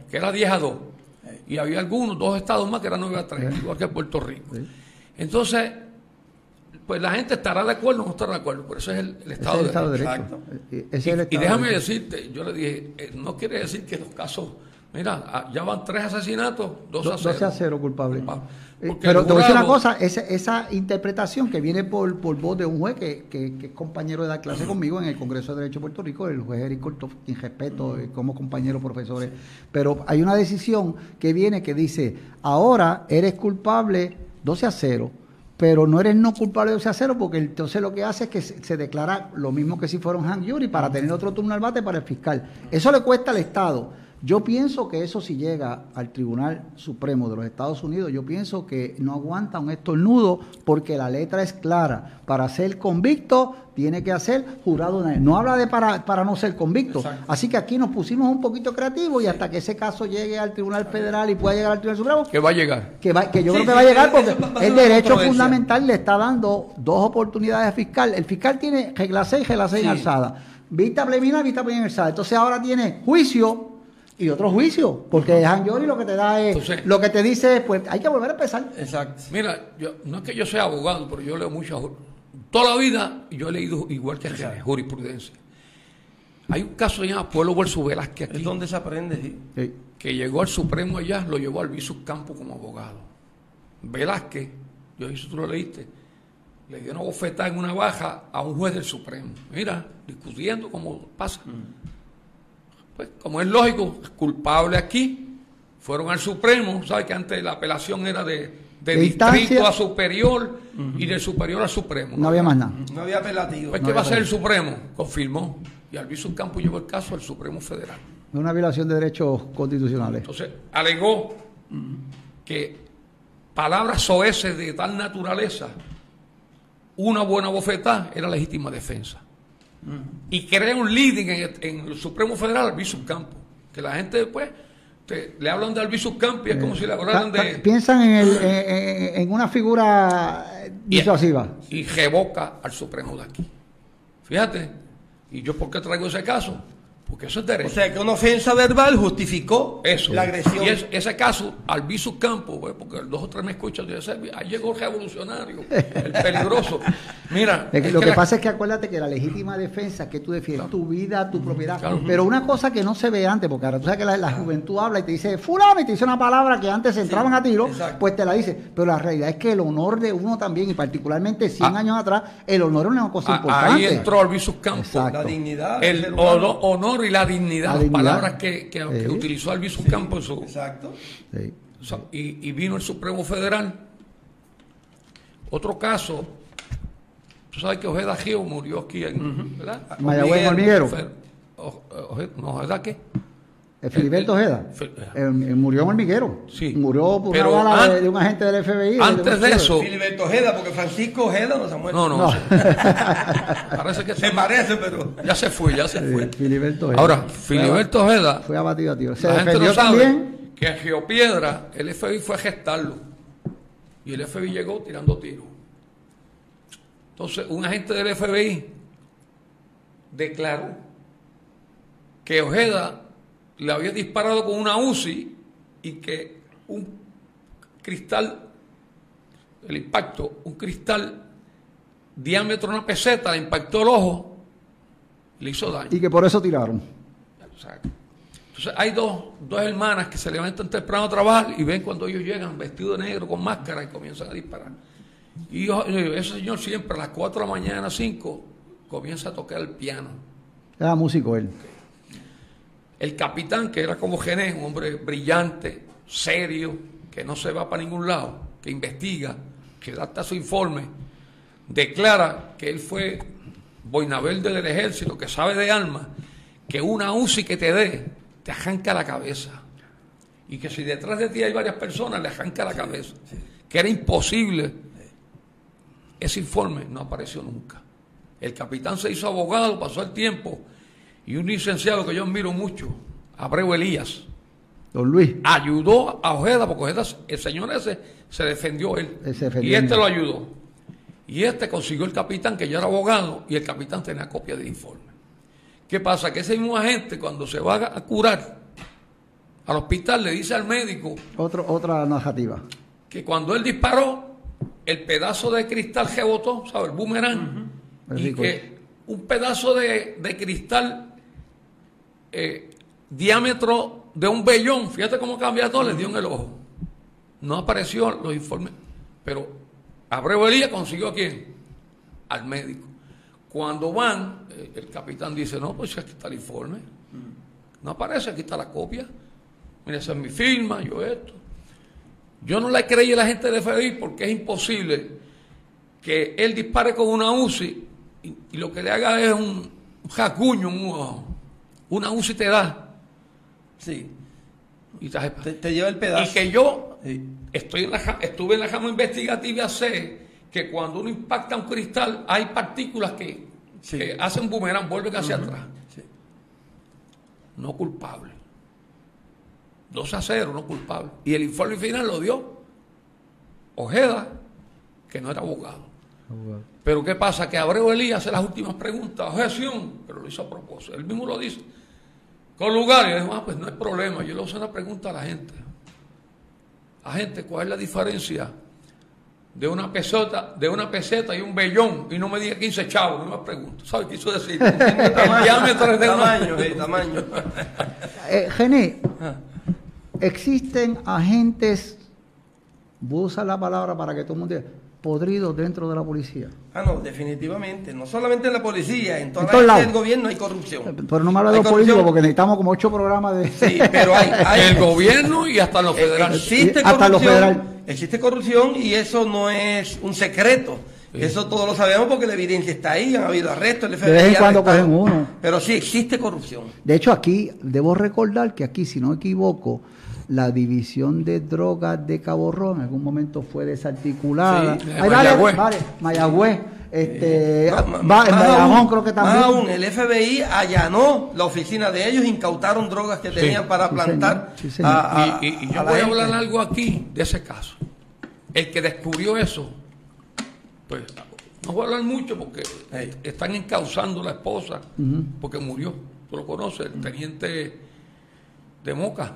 que era 10 a 2. Y había algunos, dos estados más que eran 9 a 3, igual que Puerto Rico. Entonces, pues la gente estará de acuerdo o no estará de acuerdo, pero ese es el, el Ese Estado es el de Estado de Derecho. Derecho. Exacto. Ese es el Y, y Estado de déjame decirte, yo le dije, eh, no quiere decir que los casos, mira, ah, ya van tres asesinatos, dos Do- a 0. 12 a 0 culpable. Ah, Eh, porque Pero te voy a decir una cosa, esa, esa interpretación que viene por, por voz de un juez que, que- que es compañero de la clase conmigo en el Congreso de Derecho de Puerto Rico, el juez Eric Corto, quien respeto eh, como compañero profesores, pero hay una decisión que viene que dice, ahora eres culpable 12 a 0, pero no eres no culpable 12 a 0 porque entonces lo que hace es que se, se declara lo mismo que si fuera un hang jury para tener otro turno al bate para el fiscal. Eso le cuesta al Estado. Yo pienso que eso si llega al Tribunal Supremo de los Estados Unidos, yo pienso que no aguanta un estornudo porque la letra es clara. Para ser convicto tiene que hacer jurado. No habla de para, para no ser convicto. Exacto. Así que aquí nos pusimos un poquito creativos y hasta que ese caso llegue al Tribunal Federal y pueda llegar al Tribunal Supremo, que va a llegar. que, va- que yo Sí, creo que sí, va a llegar porque va- el derecho fundamental le está dando dos oportunidades al fiscal. El fiscal tiene regla 6 y regla 6 Sí. alzada. Vista preliminar, vista preliminar alzada. Entonces ahora tiene juicio y otro juicio, porque el Hanjori lo que te da es, Entonces- lo que te dice es, pues hay que volver a empezar. Exacto. Mira, yo, no es que yo sea abogado, pero yo leo mucho. Toda la vida yo he leído igual que jurisprudencia. Hay un caso que se llama Pueblo versus Velázquez Es aquí, donde se aprende. sí. que llegó al Supremo allá, lo llevó al Visus Campo como abogado. Velázquez, yo dije, tú lo leíste, le dio una bofetada en una baja a un juez del Supremo. Mira, discutiendo como pasa. Pues, como es lógico, culpable aquí, fueron al Supremo, ¿sabes que antes la apelación era de, de De distrito instancia. a superior y del superior al Supremo? No había más nada. No había apelativo. Pues, ¿qué va a hacer el Supremo? Confirmó. Y Albizu Campo llevó el caso al Supremo Federal. Una violación de derechos constitucionales. Entonces, alegó que palabras soeces de tal naturaleza, una buena bofetada era legítima defensa. Y crea un leading en el, en el Supremo Federal Albizu Campo. Que la gente después te- le hablan de Albizu Campo y es como si le hablaran ta- de... Piensan en, el- en- en- en una figura disuasiva. y revoca al Supremo de aquí. Fíjate, ¿y yo por qué traigo ese caso? Porque eso es derecho. O sea, que una ofensa verbal justificó Eso. la agresión. Y es- ese caso, Albizu Campo, pues, porque dos o tres me escuchan, yo decía, ahí llegó el revolucionario, el peligroso. <laughs> Mira, Es que es lo que que la- pasa es que acuérdate que la legítima defensa que tú defiendes tu vida, tu propiedad. Claro. Pero una cosa que no se ve antes, porque ahora tú sabes que la, la juventud habla y te dice, fulano, y te dice una palabra que antes se entraban a tiro, exacto. pues te la dice. Pero la realidad es que el honor de uno también, y particularmente 100 Ah. años atrás, el honor es una cosa a- importante. ahí entró Albizu Campo. Exacto. La dignidad. El honor, honor y la dignidad, La dignidad. palabras que, que- que Sí. utilizó Albizu Campo en su, Exacto. Sí. O sea, y, y vino el Supremo Federal. Otro caso Tú sabes que Ojeda Gio murió aquí en, ¿verdad? Mayagüez Hormiguero. no, ¿Ojeda qué? Filiberto Ojeda. murió en Hormiguero. Sí. Murió por una bala de, un agente del FBI. Antes de, eso. Filiberto Ojeda, porque Francisco Ojeda no se ha muerto. No, no. <laughs> parece que se parece, pero. Ya se fue, ya se fue. Filiberto Ojeda. Ahora, Filiberto Ojeda. Fue abatido a tiro. Se la gente no también. Que en Geopiedra el FBI fue a gestarlo. Y el FBI llegó tirando tiros. Entonces, un agente del FBI declaró que Ojeda le había disparado con una UCI y que un cristal, el impacto, un cristal diámetro de una peseta le impactó el ojo, le hizo daño. Y que por eso tiraron. Entonces hay dos, dos hermanas que se levantan temprano a trabajar y ven cuando ellos llegan vestidos de negro con máscara y comienzan a disparar. Y ese señor siempre a las 4 de la mañana, 5, comienza a tocar el piano. Era músico él. El capitán, que era como Gené, un hombre brillante, serio, que no se va para ningún lado, que investiga, que da hasta su informe, declara que él fue boinaverde del ejército, que sabe de armas, que una UCI que te dé, te arranca la cabeza. Y que si detrás de ti hay varias personas, le arranca la cabeza. Que era imposible. Ese informe no apareció nunca. El capitán se hizo abogado, pasó el tiempo, y un licenciado que yo admiro mucho, Abreu Elías, Don Luis. ayudó a Ojeda, porque Ojeda, el señor ese se defendió él. y este lo ayudó. Y este consiguió el capitán, que ya era abogado, y el capitán tenía copia del informe. ¿Qué pasa? Que ese mismo agente, cuando se va a curar al hospital, le dice al médico. Otro, otra narrativa. Que cuando él disparó, el pedazo de cristal rebotó, ¿sabes? El boomerang. Y que un pedazo de, de cristal eh, diámetro de un vellón, fíjate cómo cambia todo, le dio en el ojo. No apareció los informes, pero Abreu Elías consiguió a quién? Al médico. Cuando van, eh, el capitán dice, no, pues aquí está el informe. No aparece, aquí está la copia. Mira, esa es mi firma, yo esto. Yo no le creí a la gente de FBI porque es imposible que él dispare con una UCI y, lo que le haga es un, jacuño, un, una UCI te da. Sí. Y te, lleva el pedazo. Y que yo estoy en la, estuve en la cama investigativa, sé que cuando uno impacta un cristal hay partículas que, hacen boomerang, vuelven hacia atrás. No culpable. 2 a 0, no culpable. Y el informe final lo dio Ojeda, que no era abogado. Pero ¿qué pasa? Que Abreu Elías hace las últimas preguntas, objeción, pero lo hizo a propósito. Él mismo lo dice. Con lugar, y dijo, ah, pues no hay problema. Yo le hago una pregunta a la gente. A gente, ¿cuál es la diferencia de una peseta, de una peseta y un vellón? Y no me diga 15 chavos, no me pregunto. ¿Sabes qué quiso decir? <laughs> El diámetro de tamaño, sí, tamaño. eh, Gené, ah. existen agentes, voy a usar la palabra para que todo el mundo diga, podridos dentro de la policía. Ah, no, definitivamente. No solamente en la policía, en toda la del gobierno hay corrupción. Pero no me habla de los políticos porque necesitamos como ocho programas de... Sí, pero hay... <laughs> el gobierno y hasta los federales. Existe hasta corrupción, existe corrupción y eso no es un secreto. Eso todos lo sabemos porque la evidencia está ahí, han habido arrestos, el FBI De vez en cuando cogen uno. Pero sí existe corrupción. De hecho, aquí, debo recordar que aquí, si no me equivoco, la división de drogas de Cabo Rojo en algún momento fue desarticulada. Sí, Mayagüez. Vale, Mayagüez. Este, va, creo que también. aún, el FBI allanó la oficina de ellos, incautaron drogas que tenían para plantar. y, yo voy a hablar algo aquí de ese caso. El que descubrió eso, pues no voy a hablar mucho porque están encauzando la esposa, porque murió. Tú lo conoces, el teniente de Moca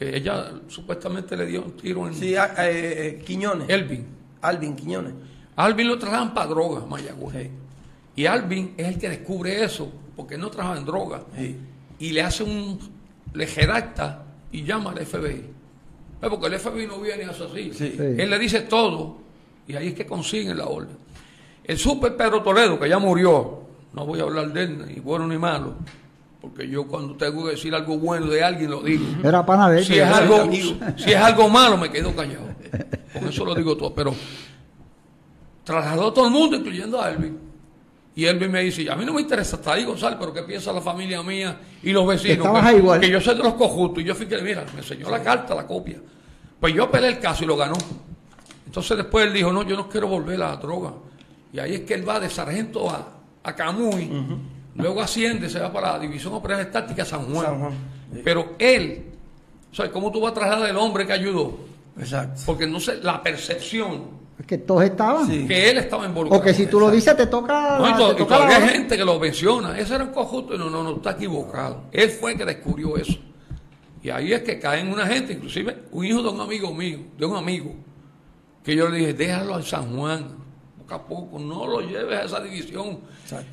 que ella supuestamente le dio un tiro en... Sí, eh, eh, Quiñones. Elvin. Alvin Quiñones. Alvin lo trabajan para droga, Mayagüez. Y Alvin es el que descubre eso, porque no trabaja en droga. Y le hace un... le redacta y llama al FBI. Porque el FBI no viene así. Él le dice todo y ahí es que consiguen la orden. El super Pedro Toledo, que ya murió, no voy a hablar de él, ni bueno ni malo, porque yo cuando tengo que decir algo bueno de alguien lo digo. Era pana de si es algo Si es algo malo me quedo callado. Con eso lo digo todo. Pero trasladó a todo el mundo, incluyendo a Elvin. Y Elvin me dice, a mí no me interesa estar ahí, González, pero ¿qué piensa la familia mía y los vecinos? Que, igual. que yo soy de los cojutos. Y yo fui que, mira, me enseñó la carta, la copia. Pues yo peleé el caso y lo ganó. Entonces después él dijo, no, yo no quiero volver a la droga. Y ahí es que él va de sargento a, a Camuy, luego asciende, se va para la División Operaciones Tácticas San Juan. Pero él, o ¿cómo tú vas a trasladar al hombre que ayudó? Exacto. Porque no sé, la percepción. Es que todos estaban. Que él estaba involucrado. O que si tú lo dices, te toca. No, y todavía hay gente que lo menciona. Ese era un cojuto. No, no, no, está equivocado. Él fue el que descubrió eso. Y ahí es que caen una gente, inclusive un hijo de un amigo mío, de un amigo, que yo le dije, déjalo al San Juan, poco a poco, no lo lleves a esa división.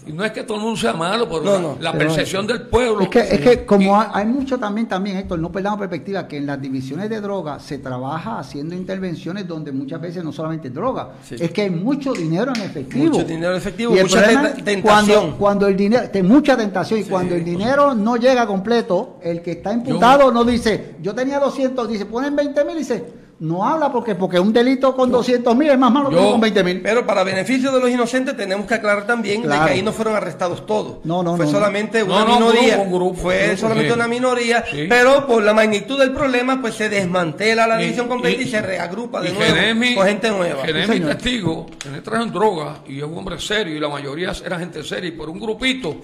Y no es que todo el mundo sea malo, pero la, percepción del pueblo. Es que, es que como hay, mucho también, también, Héctor, no perdamos perspectiva, que en las divisiones de droga se trabaja haciendo intervenciones donde muchas veces no solamente droga, es que hay mucho dinero en efectivo. Mucho dinero en efectivo, y mucha tentación. Cuando, cuando, el dinero, mucha tentación, y cuando el dinero no llega completo, el que está imputado no dice, yo tenía 200, dice, ponen 20 mil, dice no habla porque porque un delito con 200 mil es más malo que con 20 mil. Pero para beneficio de los inocentes tenemos que aclarar también de que ahí no fueron arrestados todos. No, no, fue solamente una minoría. fue solamente una minoría, pero por la magnitud del problema pues se desmantela la división completa y, se reagrupa de nuevo con gente nueva. Genemi testigo, Gené trajo droga y es un hombre serio y la mayoría era gente seria y por un grupito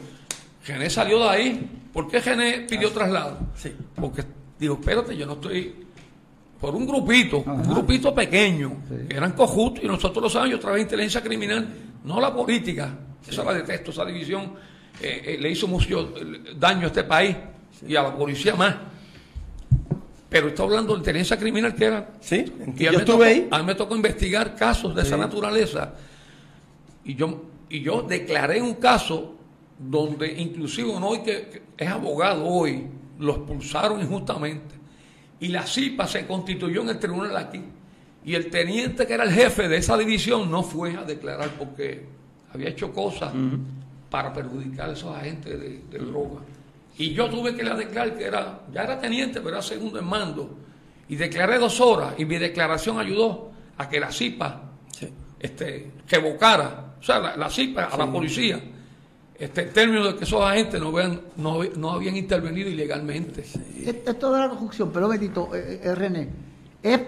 Gené salió de ahí. ¿Por qué Gené pidió traslado? Sí. Porque digo, espérate, yo no estoy por un grupito, un grupito pequeño, que eran cojutos y nosotros lo sabemos, yo trabajé inteligencia criminal, no la política, esa la detesto, esa división eh, eh, le hizo mucho daño a este país y a la policía más. Pero está hablando de inteligencia criminal que era. Sí, yo estuve ahí. A mí me tocó investigar casos de esa naturaleza. Y yo, y yo declaré un caso donde inclusive uno hoy que es abogado hoy, lo expulsaron injustamente y la CIPA se constituyó en el tribunal aquí. Y el teniente que era el jefe de esa división no fue a declarar porque había hecho cosas para perjudicar a esos agentes de, droga. Y yo tuve que ir a declarar que era, ya era teniente, pero era segundo en mando. Y declaré dos horas y mi declaración ayudó a que la CIPA este, revocara, o sea, la, CIPA a la policía este término de que esos agentes no, vean, no, no habían intervenido ilegalmente. Esto de la corrupción, pero Betito, eh, eh, René, es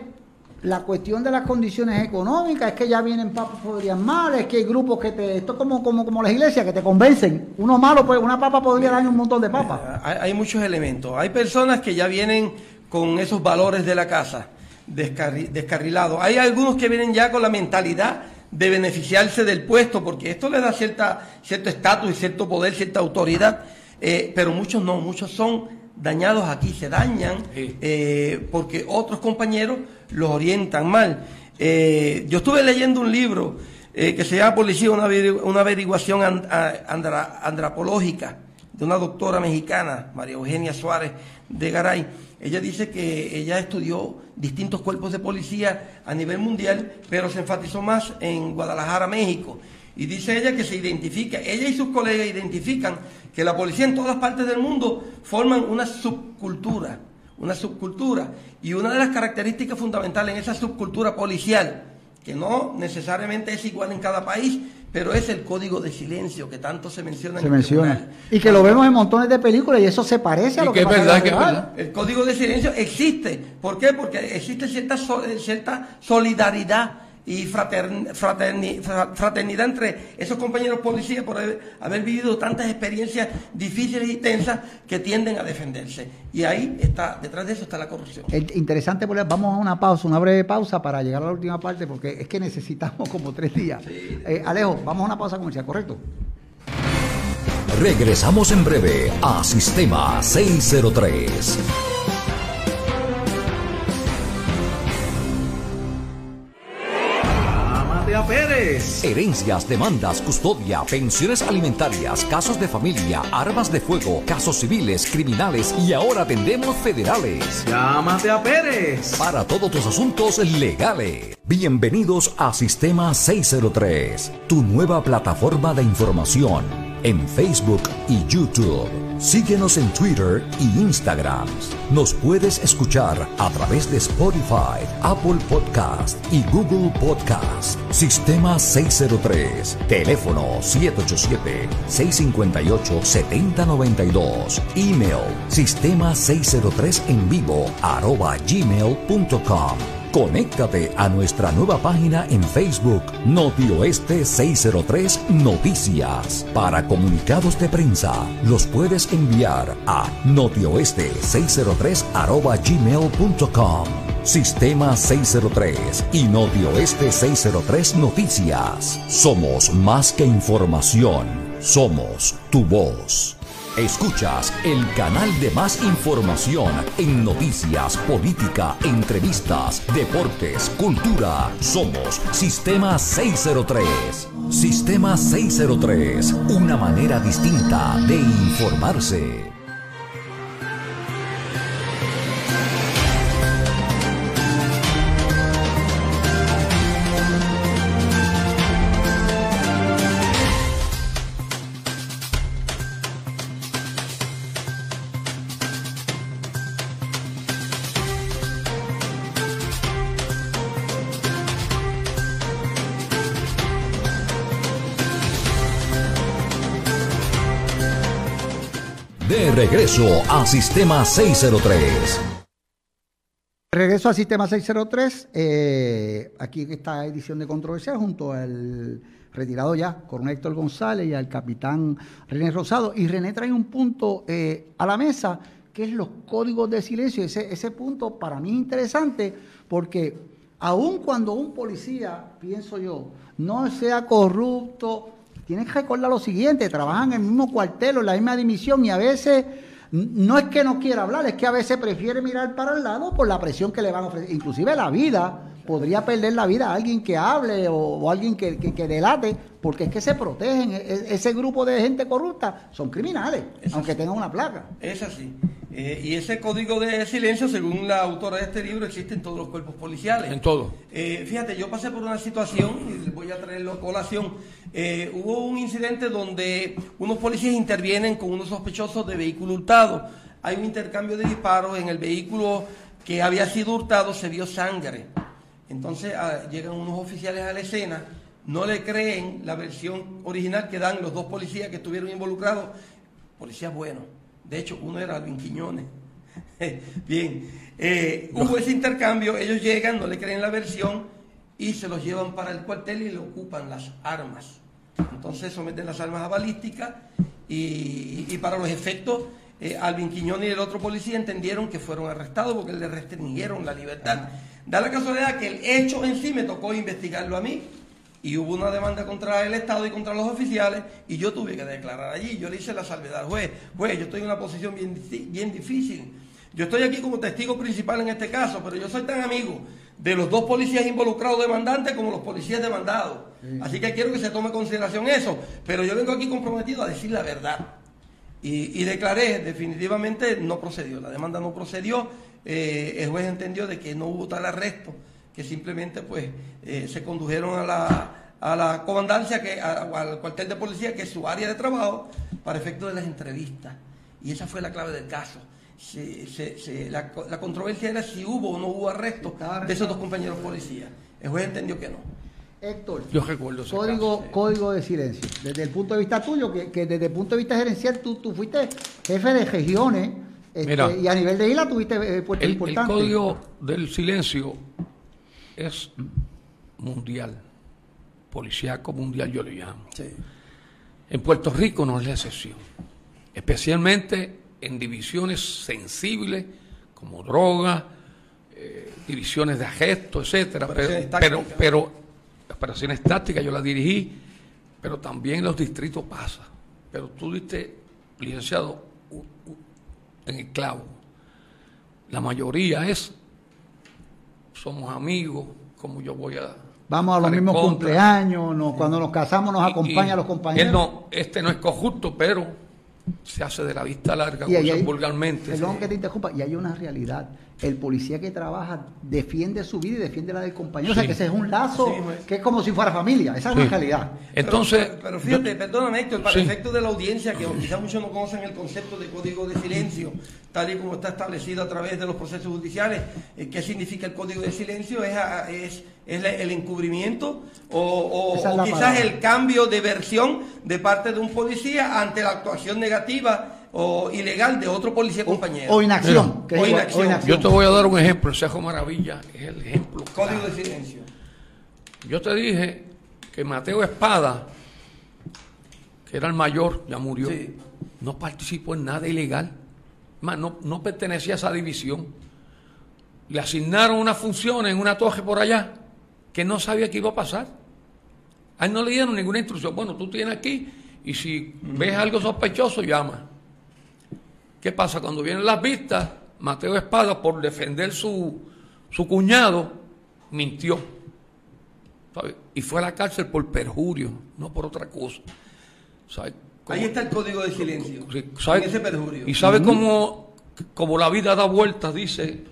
la cuestión de las condiciones económicas, es que ya vienen papas podrían mal, es que hay grupos que te, esto es como, como, como las iglesias, que te convencen. Uno malo, pues una papa podría dar un montón de papas. Hay, muchos elementos. Hay personas que ya vienen con esos valores de la casa descarrilados. Hay algunos que vienen ya con la mentalidad de beneficiarse del puesto, porque esto le da cierta, cierto estatus y cierto poder, cierta autoridad, eh, pero muchos no, muchos son dañados aquí, se dañan eh, porque otros compañeros los orientan mal. Eh, yo estuve leyendo un libro que se llama Policía, una, una averiguación antropológica de una doctora mexicana, María Eugenia Suárez de Garay ella dice que ella estudió distintos cuerpos de policía a nivel mundial, pero se enfatizó más en Guadalajara, México. Y dice ella que se identifica, ella y sus colegas identifican que la policía en todas partes del mundo forman una subcultura, una subcultura. Y una de las características fundamentales en esa subcultura policial, que no necesariamente es igual en cada país, pero es el código de silencio que tanto se menciona se menciona. Y que lo vemos en montones de películas y eso se parece a lo que, es verdad, que es verdad. El código de silencio existe. ¿Por qué? Porque existe cierta, cierta solidaridad y fraternidad entre esos compañeros policías por haber, vivido tantas experiencias difíciles y tensas que tienden a defenderse. Y ahí está, detrás de eso está la corrupción. interesante, vamos a una pausa, una breve pausa para llegar a la última parte, porque es que necesitamos como tres días. Eh, Alejo, vamos a una pausa comercial, ¿correcto? Regresamos en breve a Sistema 603. Herencias, demandas, custodia, pensiones alimentarias, casos de familia, armas de fuego, casos civiles, criminales y ahora atendemos federales. Llámate a Pérez. Para todos tus asuntos legales. Bienvenidos a Sistema 603, tu nueva plataforma de información en Facebook y YouTube. Síguenos en Twitter y Instagram. Nos puedes escuchar a través de Spotify, Apple Podcast y Google Podcast. Sistema 603. Teléfono 787-658-7092. Email sistema 603 en vivo arroba gmail.com. Conéctate a nuestra nueva página en Facebook, Notioeste 603 Noticias. Para comunicados de prensa, los puedes enviar a notioeste603 gmail.com. Sistema 603 y Notioeste 603 Noticias. Somos más que información, somos tu voz. Escuchas el canal de más información en noticias, política, entrevistas, deportes, cultura. Somos Sistema 603. Sistema 603, una manera distinta de informarse. Regreso a Sistema 603. Regreso al Sistema 603. Eh, aquí en esta edición de Controversia junto al retirado ya, coronel Héctor González y al capitán René Rosado. Y René trae un punto eh, a la mesa que es los códigos de silencio. Ese, ese punto para mí es interesante porque aun cuando un policía, pienso yo, no sea corrupto, tienes que recordar lo siguiente, trabajan en el mismo cuartel o en la misma dimisión y a veces no es que no quiera hablar, es que a veces prefiere mirar para el lado por la presión que le van a ofrecer. Inclusive la vida, podría perder la vida a alguien que hable o, alguien que, que, delate, porque es que se protegen. E, e, ese grupo de gente corrupta son criminales, aunque tengan una placa. Es así. Eh, y ese código de silencio, según la autora de este libro, existe en todos los cuerpos policiales. En todo. Eh, fíjate, yo pasé por una situación, y voy a traerlo a colación. Eh, hubo un incidente donde unos policías intervienen con unos sospechosos de vehículo hurtado. Hay un intercambio de disparos en el vehículo que había sido hurtado, se vio sangre. Entonces ah, llegan unos oficiales a la escena, no le creen la versión original que dan los dos policías que estuvieron involucrados, policías buenos de hecho, uno era Alvin Quiñones. <laughs> Bien, eh, hubo ese intercambio, ellos llegan, no le creen la versión y se los llevan para el cuartel y le ocupan las armas. Entonces someten las armas a balística y, para los efectos, eh, Alvin Quiñones y el otro policía entendieron que fueron arrestados porque le restringieron la libertad. Da la casualidad que el hecho en sí me tocó investigarlo a mí y hubo una demanda contra el Estado y contra los oficiales y yo tuve que declarar allí. Yo le hice la salvedad al juez. Juez, yo estoy en una posición bien, bien difícil. Yo estoy aquí como testigo principal en este caso, pero yo soy tan amigo de los dos policías involucrados demandantes como los policías demandados. Así que quiero que se tome en consideración eso. Pero yo vengo aquí comprometido a decir la verdad. Y, declaré, definitivamente no procedió. La demanda no procedió. Eh, el juez entendió de que no hubo tal arresto que simplemente pues eh, se condujeron a la, a la comandancia, que, al cuartel de policía, que es su área de trabajo, para efecto de las entrevistas. Y esa fue la clave del caso. La, controversia era si hubo o no hubo arresto de esos dos compañeros policías. El juez entendió que no. Héctor, yo recuerdo código, código de silencio. Desde el punto de vista tuyo, que, desde el punto de vista gerencial tú, tú fuiste jefe de regiones este, y a nivel de isla tuviste eh, puestos importantes. El código del silencio es mundial, policíaco mundial yo le llamo. En Puerto Rico no es la excepción, especialmente en divisiones sensibles como droga, eh, divisiones de gesto, etcétera. Pero, pero, las operaciones tácticas yo las dirigí, pero también los distritos pasa. Pero tú diste, licenciado, en el clavo. La mayoría es somos amigos, como yo voy a... Vamos a los mismos cumpleaños, cuando nos casamos nos acompaña a los compañeros. no, este no es corrupto, pero se hace de la vista larga, y hay, vulgarmente. Perdón que te interrumpa, y hay una realidad. El policía que trabaja defiende su vida y defiende la del compañero. O sea, que ese es un lazo que es como si fuera familia. Esa es la realidad. Entonces. Pero, fíjate, perdóname, Héctor, para el efecto de la audiencia, que quizás muchos no conocen el concepto de código de silencio, tal y como está establecido a través de los procesos judiciales. Eh, ¿Qué significa el código de silencio? Es, es, es el encubrimiento o, o quizás el cambio de versión de parte de un policía ante la actuación negativa o ilegal de otro policía compañero. O inacción. Yo te voy a dar un ejemplo. El Cejo Maravilla es el ejemplo. Código de silencio. Yo te dije que Mateo Espada, que era el mayor, ya murió, no participó en nada ilegal. no, no pertenecía a esa división. Le asignaron una función en una torre por allá que no sabía qué iba a pasar. A él no le dieron ninguna instrucción. Bueno, tú tienes aquí y si ves algo sospechoso, llama. ¿Qué pasa? Cuando vienen las vistas, Mateo Espada, por defender su, su cuñado, mintió. Y fue a la cárcel por perjurio, no por otra cosa. Ahí está el código de silencio. ese perjurio. Y sabe cómo, como la vida da vueltas, dice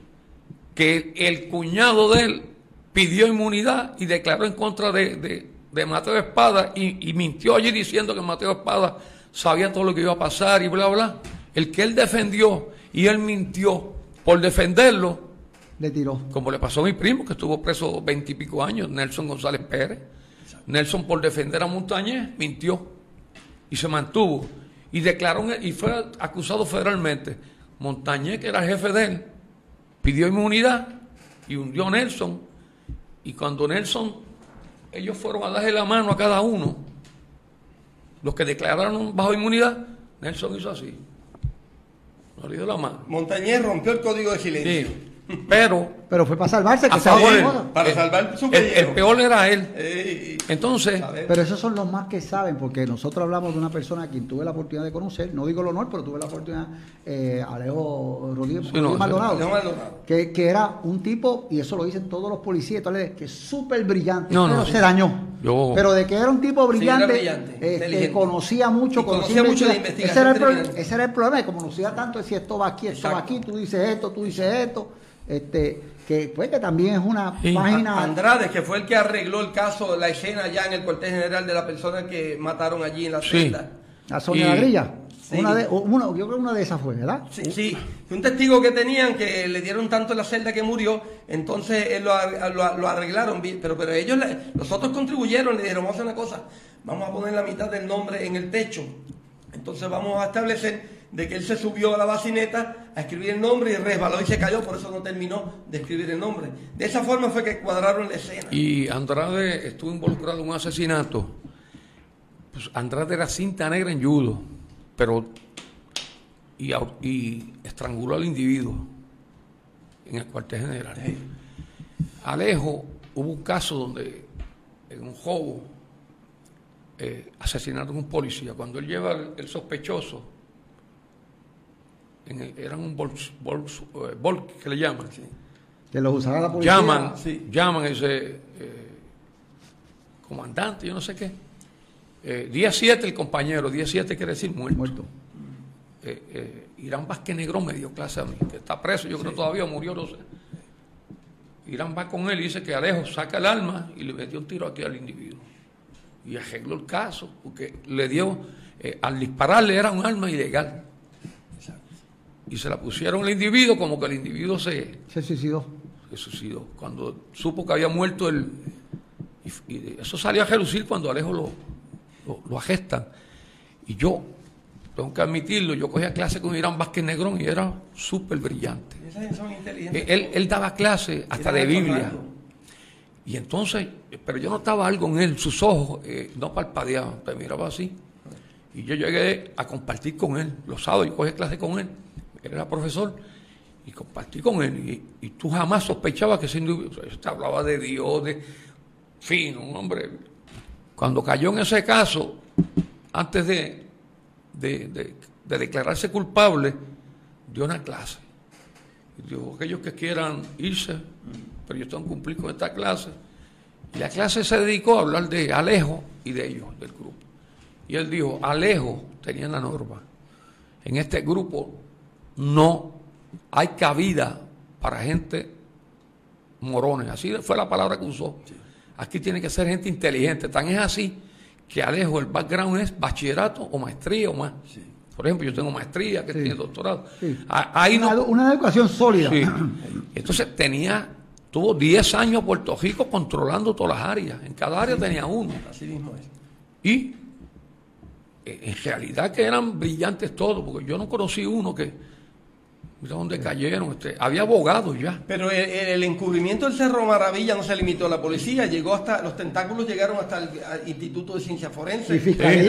que el cuñado de él pidió inmunidad y declaró en contra de, Mateo Espada y, y mintió allí diciendo que Mateo Espada sabía todo lo que iba a pasar y bla, bla el que él defendió y él mintió por defenderlo, le tiró. Como le pasó a mi primo, que estuvo preso veintipico años, Nelson González Pérez. Nelson, por defender a Montañez, mintió y se mantuvo. Y declaró y fue acusado federalmente. Montañez, que era el jefe de él, pidió inmunidad y hundió a Nelson. Y cuando Nelson, ellos fueron a darle la mano a cada uno, los que declararon bajo inmunidad, Nelson hizo así. Montañez rompió el código de silencio. Pero. Pero fue para salvarse, que Para salvar su el, el, peor era él. Entonces. Pero esos son los más que saben, porque nosotros hablamos de una persona a quien tuve la oportunidad de conocer, no digo el honor, pero tuve la oportunidad, eh, Alejo Rodríguez, Maldonado, que, que, era un tipo, y eso lo dicen todos los policías, que es súper brillante, pero se dañó. Pero de que era un tipo brillante, este, conocía mucho, conocía, mucho de investigación. Ese era, el problema, ese era el problema, que conocía tanto, decía esto va aquí, esto va aquí, tú dices esto, tú dices esto este que pues que también es una página Andrade que fue el que arregló el caso la escena ya en el cuartel general de la persona que mataron allí en la celda. A Sonia la Grilla. Una de, una, yo creo que una de esas fue, ¿verdad? Sí, sí. Un testigo que tenían que le dieron tanto en la celda que murió, entonces él lo, lo, arreglaron, pero, pero ellos, los otros contribuyeron, le dijeron, vamos a hacer una cosa, vamos a poner la mitad del nombre en el techo. Entonces vamos a establecer de que él se subió a la bacineta a escribir el nombre y resbaló y se cayó, por eso no terminó de escribir el nombre. De esa forma fue que cuadraron la escena. Y Andrade estuvo involucrado en un asesinato. Pues Andrade era cinta negra en judo, pero y, estranguló al individuo en el cuartel general. Alejo, hubo un caso donde en un juego eh, asesinaron a un policía. Cuando él lleva el sospechoso eran un bols, eh, que le llaman. Que los usaba la policía. Llaman, llaman ese eh, comandante, yo no sé qué. Eh, día 7 el compañero, día 7 quiere decir muerto. muerto. Irán Vázquez Negro me dio clase a mí, que está preso, yo creo todavía murió, no sé. Irán va con él y dice que Alejo saca el arma y le metió un tiro aquí al individuo. Y arregló el caso, porque le dio, al dispararle era un arma ilegal y se la pusieron al individuo como que el individuo se... Se suicidó. Se suicidó. Cuando supo que había muerto el... Y, eso salió a relucir cuando Alejo lo, lo, agestan. Y yo, tengo que admitirlo, yo cogía clase con Irán Vázquez Negrón y era súper brillante. Él, él, daba clase hasta de Biblia. Y entonces, pero yo notaba algo en él, sus ojos eh, no parpadeaban, te miraba así. Y yo llegué a compartir con él los sábados, yo cogía clase con él era profesor, y compartí con él. Y, tú jamás sospechabas que ese te hablaba de Dios, de fin, un hombre. Cuando cayó en ese caso, antes de, de, declararse culpable, dio una clase. Y dijo, aquellos que quieran irse, pero yo tengo que cumplir con esta clase. Y la clase se dedicó a hablar de Alejo y de ellos, del grupo. Y él dijo, Alejo tenía la norma en este grupo no hay cabida para gente morones. Así fue la palabra que usó. Aquí tiene que ser gente inteligente. Tan es así que Alejo, el background es bachillerato o maestría o más. Por ejemplo, yo tengo maestría, que tiene doctorado. Ahí una, no, una educación sólida. <clears throat> Entonces tenía, tuvo 10 años Puerto Rico controlando todas las áreas. En cada área tenía uno. Así mismo es. Y eh, en realidad que eran brillantes todos, porque yo no conocí uno que, Mira dónde cayeron. Este, había abogados ya. Pero el, encubrimiento del Cerro Maravilla no se limitó a la policía, llegó hasta, los tentáculos llegaron hasta el Instituto de Ciencia Forense, y, el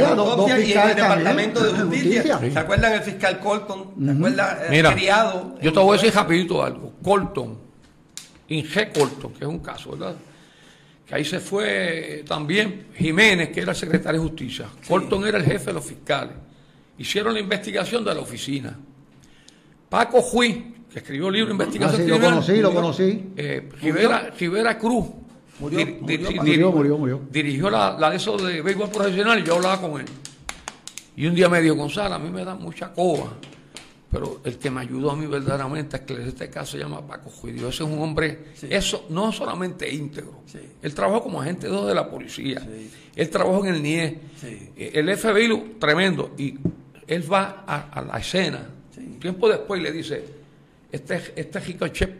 Departamento de Justicia. ¿Se acuerdan el fiscal Colton? ¿Se acuerdan el Mira, criado? Yo te voy a decir rapidito algo. Colton, Inge Colton, que es un caso, ¿verdad? Que ahí se fue también Jiménez, que era el secretario de Justicia. Colton era el jefe de los fiscales. Hicieron la investigación de la oficina Paco Juí, que escribió el libro de investigación ah, lo conocí, lo conocí. Eh, Rivera, Cruz. Murió, murió, murió, murió, Dirigió la, la, de eso de béisbol profesional y yo hablaba con él. Y un día me dijo, Gonzalo, a mí me da mucha coba, pero el que me ayudó a mí verdaderamente a esclarecer este caso se llama Paco Juidio. Ese es un hombre, eso no solamente íntegro. Él trabajó como agente 2 de la policía. Él trabajó en el NIE. Eh, el FBI, tremendo. Y él va a la escena Tiempo después le dice, este, este Ricochet,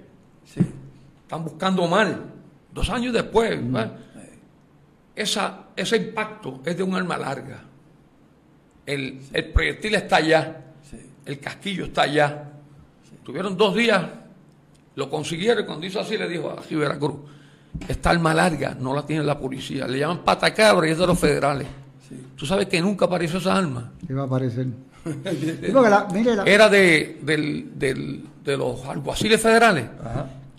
están buscando mal. Dos años después, mm. esa, ese impacto es de un arma larga. El, proyectil está allá, el casquillo está allá. Tuvieron dos días, lo consiguieron y cuando hizo así le dijo a Rivera Cruz, esta arma larga no la tiene la policía, le llaman patacabra y es de los federales. Tú sabes que nunca apareció esa arma. ¿Qué va a aparecer? <laughs> Era de, de los alguaciles federales.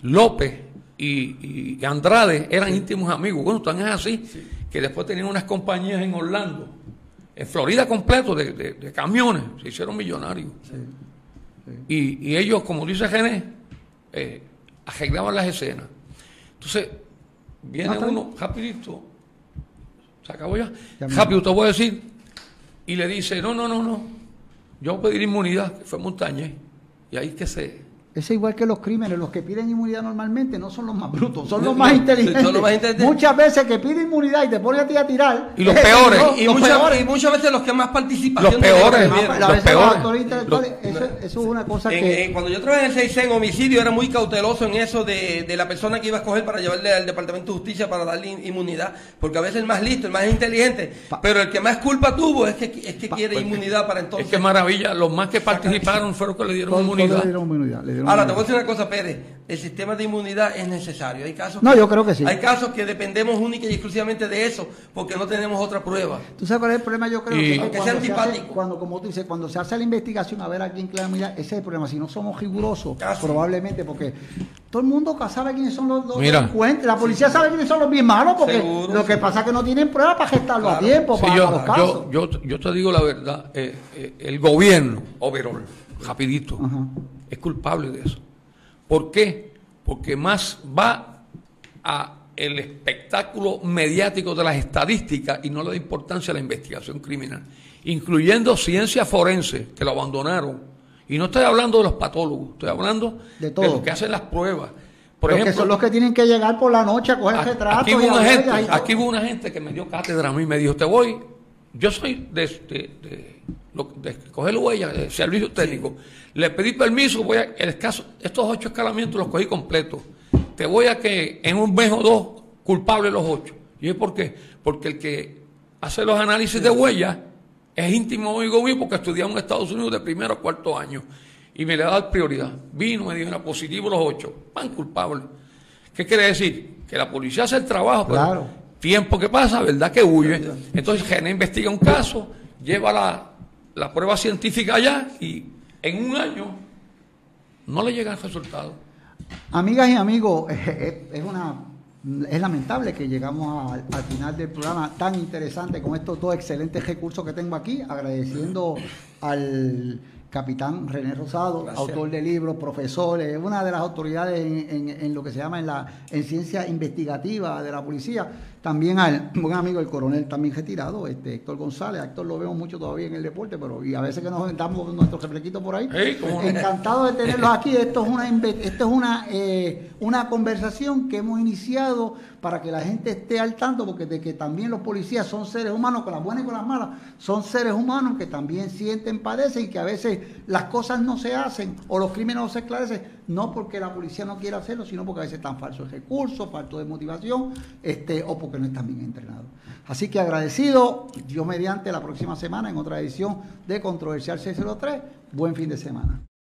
López y, Andrade eran íntimos amigos. Bueno, tan es así que después tenían unas compañías en Orlando, en Florida completo, de, camiones. Se hicieron millonarios. Y, ellos, como dice Gené, eh, arreglaban las escenas. Entonces, viene uno rapidito, se acabó ya, rápido te voy a decir, y le dice, no, no, no, no, yo pedir inmunidad, que fue Montañez, y ahí que se, es igual que los crímenes, los que piden inmunidad normalmente no son los más brutos, son los <laughs> más, inteligentes. Muchas veces que pide inmunidad y te pone a ti a tirar. Y los <laughs> peores. y, muchas, veces los que más participación Los peores. los peores. eso, es una cosa que. cuando yo trabajé en el 6 en homicidio, era muy cauteloso en eso de, de, la persona que iba a escoger para llevarle al Departamento de Justicia para darle inmunidad. Porque a veces el más listo, el más inteligente. pero el que más culpa tuvo es que, es que quiere inmunidad para entonces. Es que maravilla. Los más que participaron fueron los que le dieron inmunidad. Le dieron inmunidad. Ahora, te voy a decir una cosa, Pérez. El sistema de inmunidad es necesario. Hay casos no, yo creo que sí. Hay casos que dependemos única y exclusivamente de eso, porque no tenemos otra prueba. ¿Tú sabes cuál es el problema? Yo creo que, cuando, sea antipático. cuando, como tú dices, cuando se hace la investigación a ver a quién clama ese es el problema. Si no somos rigurosos, probablemente, porque todo el mundo sabe quiénes son los, los delincuentes. La policía sabe quiénes son los bien malos, porque lo que pasa es que no tienen pruebas para gestarlo a tiempo, para yo, los casos. Yo, yo, te digo la verdad, eh, eh, el gobierno, overall, rapidito, es culpable de eso. ¿Por qué? Porque más va a el espectáculo mediático de las estadísticas y no le da importancia a la investigación criminal, incluyendo ciencia forense, que lo abandonaron. Y no estoy hablando de los patólogos, estoy hablando de, de los que hacen las pruebas. Por ejemplo, que son los que tienen que llegar por la noche a coger retratos. Aquí hubo, una gente, aquí hubo una gente que me dio cátedra a mí y me dijo, te voy, yo soy de, de, de, coger huellas, de servicio técnico. Le pedí permiso, voy a, el caso, estos ocho escalamientos los cogí completos. Te voy a que en un mes o dos, culpable los ocho. ¿Y es por qué? Porque el que hace los análisis de huellas es íntimo amigo mío porque estudiamos en Estados Unidos de primero a cuarto año. Y me le da prioridad. Vino, me dijo, era positivo los ocho. Van culpable. ¿Qué quiere decir? Que la policía hace el trabajo, pero tiempo que pasa, ¿verdad? Que huye. Entonces, Gene investiga un caso, lleva la, la prueba científica allá y en un año no le llega el resultado. Amigas y amigos, <laughs> es, una es lamentable que llegamos al final del programa tan interesante con estos dos excelentes recursos que tengo aquí, agradeciendo al capitán René Rosado, autor de libros, profesor, una de las autoridades en, lo que se llama en la en ciencia investigativa de la policía. También al <clears throat> buen amigo, el coronel también retirado, este Héctor González. Héctor lo vemos mucho todavía en el deporte, pero y a veces que nos damos nuestros reflejitos por ahí. Encantado de tenerlos aquí. Esto es una, esto es una, eh, una conversación que hemos iniciado para que la gente esté al tanto, porque de que también los policías son seres humanos, con las buenas y con las malas, son seres humanos que también sienten, padecen y que a veces las cosas no se hacen o los crímenes no se esclarecen, no porque la policía no quiera hacerlo, sino porque a veces están falsos recursos, falto de motivación, este, o porque no están bien entrenados. Así que agradecido, yo mediante la próxima semana en otra edición de Controversial 603, buen fin de semana.